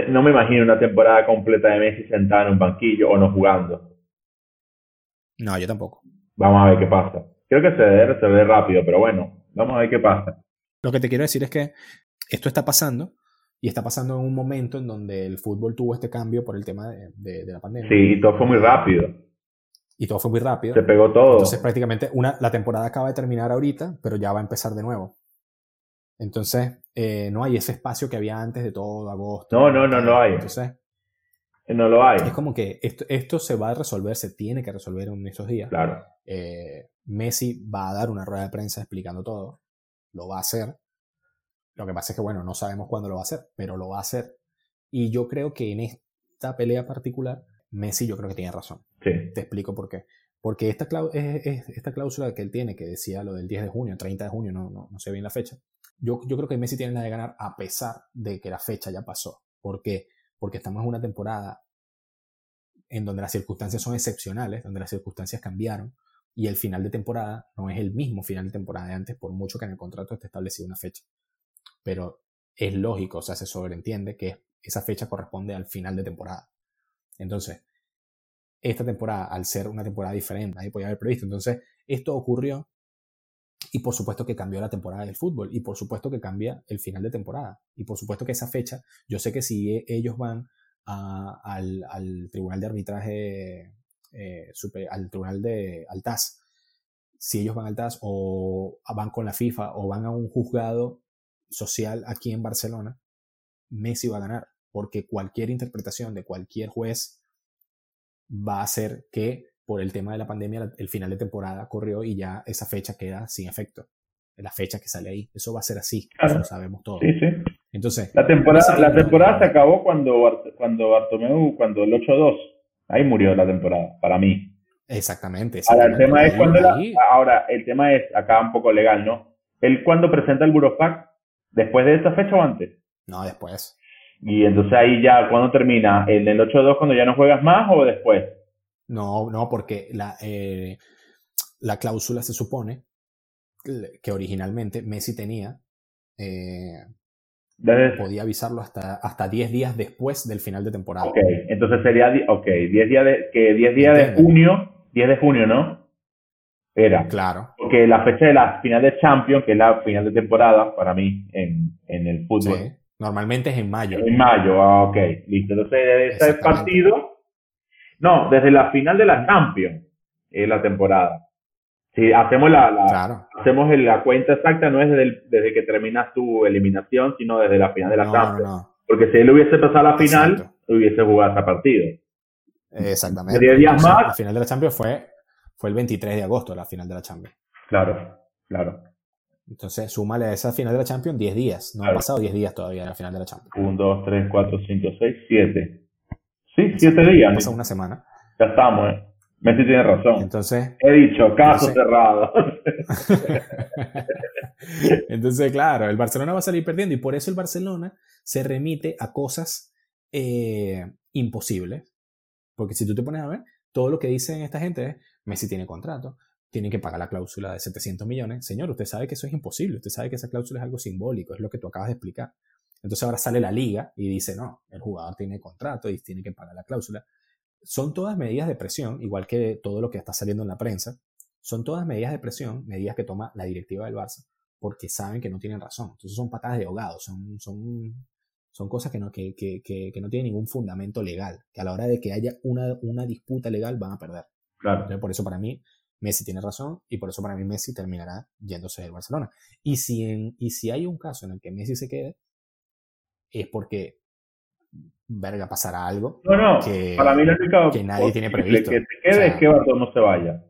no me imagino una temporada completa de Messi sentado en un banquillo o no jugando. No, yo tampoco. Vamos a ver qué pasa. Creo que se debe resolver rápido, pero bueno, vamos a ver qué pasa. Lo que te quiero decir es que esto está pasando y está pasando en un momento en donde el fútbol tuvo este cambio por el tema de, la pandemia. Sí, y todo fue muy rápido. Y todo fue muy rápido. Se pegó todo. Entonces prácticamente una, la temporada acaba de terminar ahorita, pero ya va a empezar de nuevo. Entonces eh, no hay ese espacio que había antes de todo agosto. No, no, no, no hay. Entonces no lo hay. Es como que esto, esto se va a resolver, se tiene que resolver en esos días. Claro. Eh, Messi va a dar una rueda de prensa explicando todo. Lo va a hacer. Lo que pasa es que, bueno, no sabemos cuándo lo va a hacer, pero lo va a hacer. Y yo creo que en esta pelea particular, Messi yo creo que tiene razón. Sí. Te explico por qué. Porque esta, esta cláusula que él tiene, que decía lo del 10 de junio, 30 de junio, no, no, no sé bien la fecha, yo, yo creo que Messi tiene la de ganar a pesar de que la fecha ya pasó. ¿Por qué? Porque estamos en una temporada en donde las circunstancias son excepcionales, donde las circunstancias cambiaron y el final de temporada no es el mismo final de temporada de antes, por mucho que en el contrato esté establecido una fecha pero es lógico, o sea, se sobreentiende que esa fecha corresponde al final de temporada. Entonces, esta temporada, al ser una temporada diferente, nadie podía haber previsto. Entonces, esto ocurrió y por supuesto que cambió la temporada del fútbol y por supuesto que cambia el final de temporada. Y por supuesto que esa fecha, yo sé que si ellos van al, tribunal de arbitraje, eh, al tribunal de al TAS, si ellos van al TAS o van con la FIFA o van a un juzgado social aquí en Barcelona, Messi va a ganar, porque cualquier interpretación de cualquier juez va a hacer que por el tema de la pandemia el final de temporada corrió y ya esa fecha queda sin efecto. La fecha que sale ahí. Eso va a ser así, eso lo sabemos todos. Sí, sí. Entonces, la temporada, la temporada se acabó cuando, cuando Bartomeu, cuando el 8-2, ahí murió la temporada, para mí. Exactamente. Ahora, el tema es cuando ahora, el tema es acá un poco legal, ¿no? Él cuando presenta el Burofax ¿Después de esta fecha o antes? No, después. Y entonces ahí ya, ¿cuándo termina? ¿En el 8-2 cuando ya no juegas más o después? No, no, porque la, eh, la cláusula se supone que originalmente Messi tenía. Eh, podía avisarlo hasta, hasta 10 días después del final de temporada. Ok, entonces sería, ok, 10 días de, que 10 días de junio, 10 de junio, ¿no? Era. Claro. Porque la fecha de la final de Champions, que es la final de temporada para mí en, en el fútbol. Sí. Normalmente es en mayo. En mayo, ah, ok, listo. Entonces, desde ese partido, no, desde la final de la Champions es la temporada. Si hacemos la, la hacemos la cuenta exacta, no es desde, desde que terminas tu eliminación, sino desde la final de la Champions. Porque si él hubiese pasado la final, hubiese jugado ese partido. Exactamente. 10 días más. La final de la Champions fue fue el 23 de agosto la final de la Champions. Claro, claro. Entonces, súmale a esa final de la Champions 10 días. No han pasado 10 días todavía de la final de la Champions. 1, 2, 3, 4, 5, 6, 7. Sí, 7 días. Pasa una semana. Ya estamos, ¿eh? Messi tiene razón. Entonces. He dicho, caso cerrado. entonces, claro, el Barcelona va a salir perdiendo y por eso el Barcelona se remite a cosas eh, imposibles. Porque si tú te pones a ver, todo lo que dicen esta gente es, Messi tiene contrato, tiene que pagar la cláusula de 700 millones. Señor, usted sabe que eso es imposible, usted sabe que esa cláusula es algo simbólico, es lo que tú acabas de explicar. Entonces ahora sale la liga y dice, no, el jugador tiene contrato y tiene que pagar la cláusula. Son todas medidas de presión, igual que todo lo que está saliendo en la prensa, son todas medidas de presión, medidas que toma la directiva del Barça, porque saben que no tienen razón. Entonces son patadas de ahogado, son, son, son cosas que no, que, que, que, no tienen ningún fundamento legal, que a la hora de que haya una, una disputa legal van a perder. Claro. por eso para mí Messi tiene razón y por eso para mí Messi terminará yéndose del Barcelona. Y si, en, y si hay un caso en el que Messi se quede, es porque verga, pasará algo. No, no, que, para mí lo que nadie tiene previsto. Que se quede es que Bartomeu se vaya.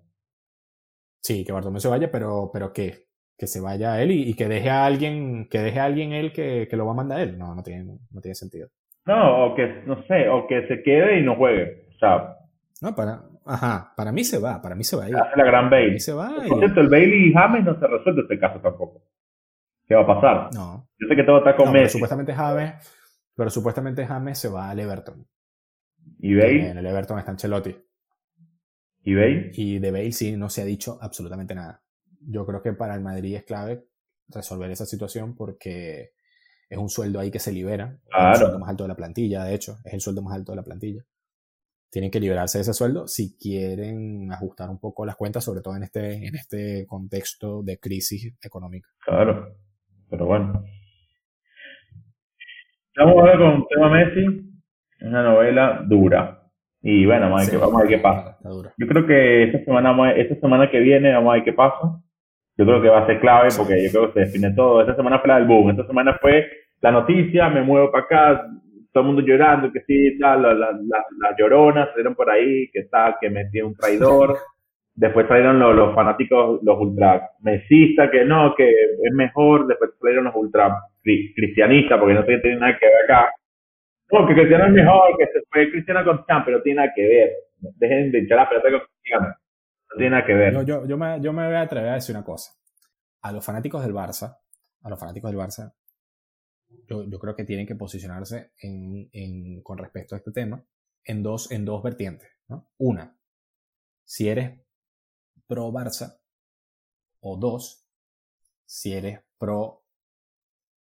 Sí, que Bartomeu se vaya, pero, pero que, que se vaya él y, que deje a alguien, que deje a alguien él que, que, lo va a mandar él. No, no tiene, no tiene sentido. No, o que, no sé, o que se quede y no juegue. O sea. No, para, ajá, para mí se va, para mí se va a ir. Hace la gran Bailey. se va. Por cierto, el Bailey y James no se resuelve este caso tampoco. ¿Qué va a pasar? No. Yo sé que todo está con no, Messi. Supuestamente James pero supuestamente James se va al Everton. ¿Y Bale? En el Everton está Ancelotti. ¿Y Bale? Y de Bale sí no se ha dicho absolutamente nada. Yo creo que para el Madrid es clave resolver esa situación porque es un sueldo ahí que se libera. Claro. Es el sueldo más alto de la plantilla, de hecho. Es el sueldo más alto de la plantilla. Tienen que liberarse de ese sueldo si quieren ajustar un poco las cuentas, sobre todo en este, en este contexto de crisis económica. Claro. Pero bueno. Vamos a ver con tema Messi. Es una novela dura. Y bueno, vamos a ver, vamos a ver qué pasa. Yo creo que esta semana, esta semana que viene vamos a ver qué pasa. Yo creo que va a ser clave porque yo creo que se define todo. Esta semana fue la del boom. Esta semana fue la noticia, me muevo para acá, todo el mundo llorando, que sí, tal, las la, la, lloronas salieron por ahí, que tal, que metí un traidor. Después salieron los, los fanáticos, los ultra mesistas, que no, que es mejor. Después salieron los ultra cristianistas, porque no tiene nada que ver acá. No, que Cristiano es mejor, que se fue Cristiano con Champ, pero no tiene nada que ver. Dejen de echar la pelota con Cristiano. No tiene nada que ver. No, yo, yo, me, yo me voy a atrever a decir una cosa. A los fanáticos del Barça, a los fanáticos del Barça, yo, yo creo que tienen que posicionarse en, en, con respecto a este tema en dos, en dos vertientes. ¿no? Una, si eres pro Barça, o dos, si eres pro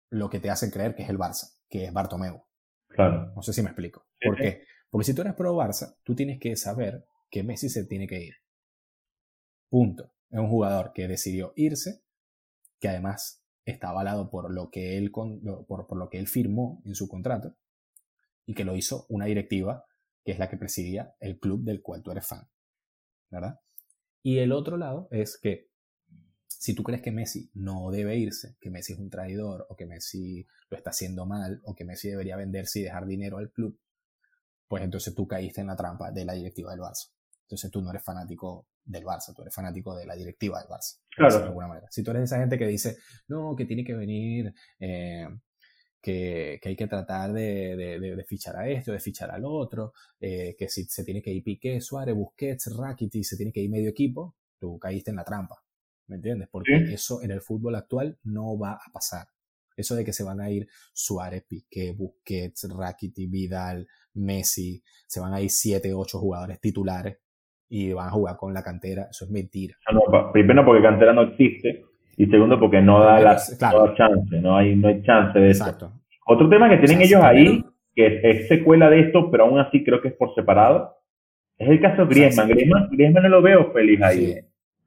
lo que te hacen creer que es el Barça, que es Bartomeu. Claro. No sé si me explico. ¿Por qué? Porque si tú eres pro Barça, tú tienes que saber que Messi se tiene que ir. Punto. Es un jugador que decidió irse, que además está avalado por lo que él, por, por lo que él firmó en su contrato y que lo hizo una directiva que es la que presidía el club del cual tú eres fan. ¿Verdad? Y el otro lado es que si tú crees que Messi no debe irse, que Messi es un traidor o que Messi lo está haciendo mal o que Messi debería venderse y dejar dinero al club, pues entonces tú caíste en la trampa de la directiva del Barça. Entonces tú no eres fanático del Barça, tú eres fanático de la directiva del Barça. Claro. De alguna manera. Si tú eres esa gente que dice, no, que tiene que venir, eh, que, que, hay que tratar de, de, de, fichar a esto, de fichar al otro, eh, que si se tiene que ir Piqué, Suárez, Busquets, Rakitic, se tiene que ir medio equipo, tú caíste en la trampa. ¿Me entiendes? Porque eso en el fútbol actual no va a pasar. Eso de que se van a ir Suárez, Piqué, Busquets, Rakitic, Vidal, Messi, se van a ir 7, 8 jugadores titulares y van a jugar con la cantera, eso es mentira. No, primero porque cantera no existe y segundo porque no da la chance, no hay, no hay chance de Exacto. eso. Otro tema que tienen ellos ahí, que es, secuela de esto, pero aún así creo que es por separado, es el caso de Griezmann. Griezmann, Griezmann no lo veo feliz ahí.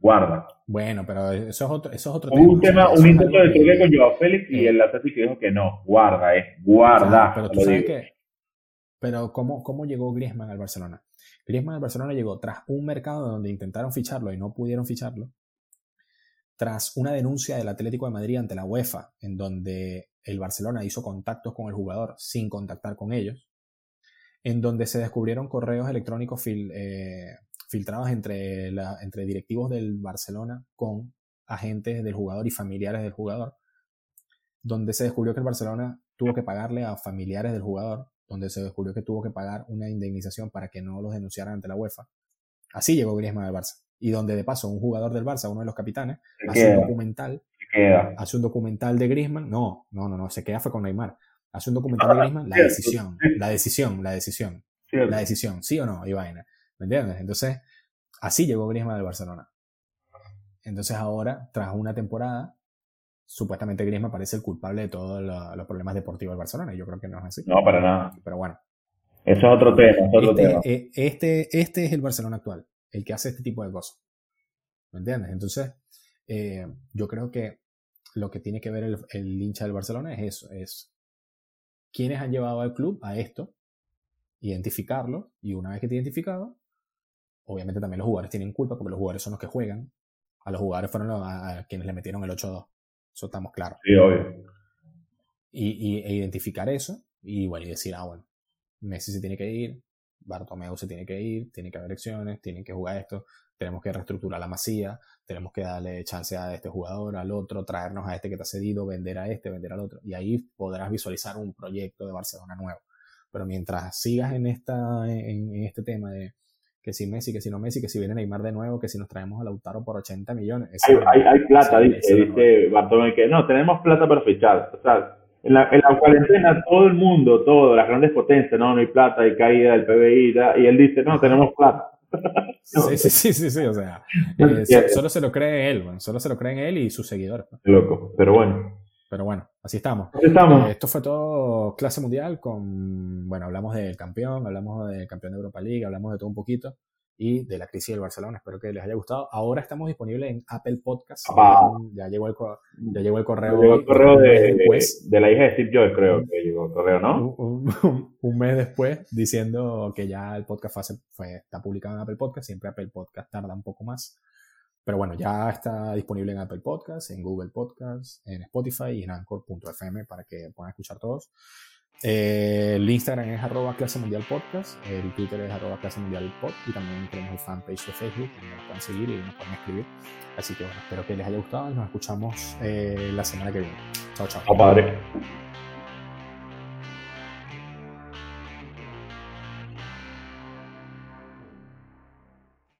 Guarda. Bueno, pero eso es otro, eso es otro tema. Un tema, un intento de choque con Joao Félix y el Atlético dijo que no, guarda, es guarda. pero tú sabes que, pero ¿cómo, ¿cómo llegó Griezmann al Barcelona? Griezmann al Barcelona llegó tras un mercado donde intentaron ficharlo y no pudieron ficharlo, tras una denuncia del Atlético de Madrid ante la UEFA, en donde el Barcelona hizo contactos con el jugador sin contactar con ellos, en donde se descubrieron correos electrónicos eh, filtrados entre directivos del Barcelona con agentes del jugador y familiares del jugador, donde se descubrió que el Barcelona tuvo que pagarle a familiares del jugador, donde se descubrió que tuvo que pagar una indemnización para que no los denunciaran ante la UEFA. Así llegó Griezmann al Barça. Y donde de paso un jugador del Barça, uno de los capitanes, hace un documental. Hace un documental de Griezmann. No, no, no, no, se queda fue con Neymar. Hace un documental de Griezmann, la decisión, la decisión, la decisión. La decisión, ¿sí o no? Y vaina. ¿Me entiendes? Entonces, así llegó Griezmann al Barcelona. Entonces ahora, tras una temporada, supuestamente Griezmann parece el culpable de todos los problemas deportivos del Barcelona. Y yo creo que no es así. No, para nada. Pero bueno. Eso es otro tema. otro este, tema. Eh, este, este es el Barcelona actual, el que hace este tipo de cosas. ¿Me entiendes? Entonces, eh, yo creo que lo que tiene que ver el, el, hincha del Barcelona es eso, es quiénes han llevado al club a esto, identificarlo, y una vez que te identificado, obviamente también los jugadores tienen culpa porque los jugadores son los que juegan. A los jugadores fueron los, a, quienes le metieron el 8-2. Eso estamos claros. Sí, obvio. Y, y, e identificar eso y bueno, y decir, ah, bueno, Messi se tiene que ir, Bartomeu se tiene que ir, tiene que haber elecciones, tienen que jugar esto, tenemos que reestructurar la masía, tenemos que darle chance a este jugador, al otro, traernos a este que te ha cedido, vender a este, vender al otro. Y ahí podrás visualizar un proyecto de Barcelona nuevo. Pero mientras sigas en, esta, en, en este tema de que si Messi, que si no Messi, que si viene Neymar de nuevo, que si nos traemos a Lautaro por 80 millones. Hay, hay, hay, plata, dice, dice Bartomeu, que no, tenemos plata para fichar. O sea, en la, en la cuarentena todo el mundo, todo, las grandes potencias, no, no hay plata, hay caída del PBI, y él dice, no, tenemos plata. Sí, sí, sí, sí, sí, o sea, eh, solo se lo cree él, bueno, solo se lo creen él y sus seguidores. Loco, pero bueno. Pero bueno, así estamos. Así estamos. Eh, esto fue todo clase mundial con, bueno, hablamos del campeón, hablamos del campeón de Europa League, hablamos de todo un poquito y de la crisis del Barcelona. Espero que les haya gustado. Ahora estamos disponibles en Apple Podcasts. Ya llegó el, ya llegó el correo. Llegó el correo de, de, la hija de Steve Jobs, creo que llegó el correo, ¿no? Un, un, un, mes después diciendo que ya el podcast fue, fue, está publicado en Apple Podcasts. Siempre Apple Podcast tarda un poco más. Pero bueno, ya está disponible en Apple Podcasts, en Google Podcasts, en Spotify y en Anchor.fm para que puedan escuchar todos. Eh, el Instagram es arroba clase mundial podcast, el Twitter es arroba clase mundial pod y también tenemos el fanpage de Facebook donde nos pueden seguir y nos pueden escribir. Así que bueno, espero que les haya gustado y nos escuchamos eh, la semana que viene. Chao, chao. Padre.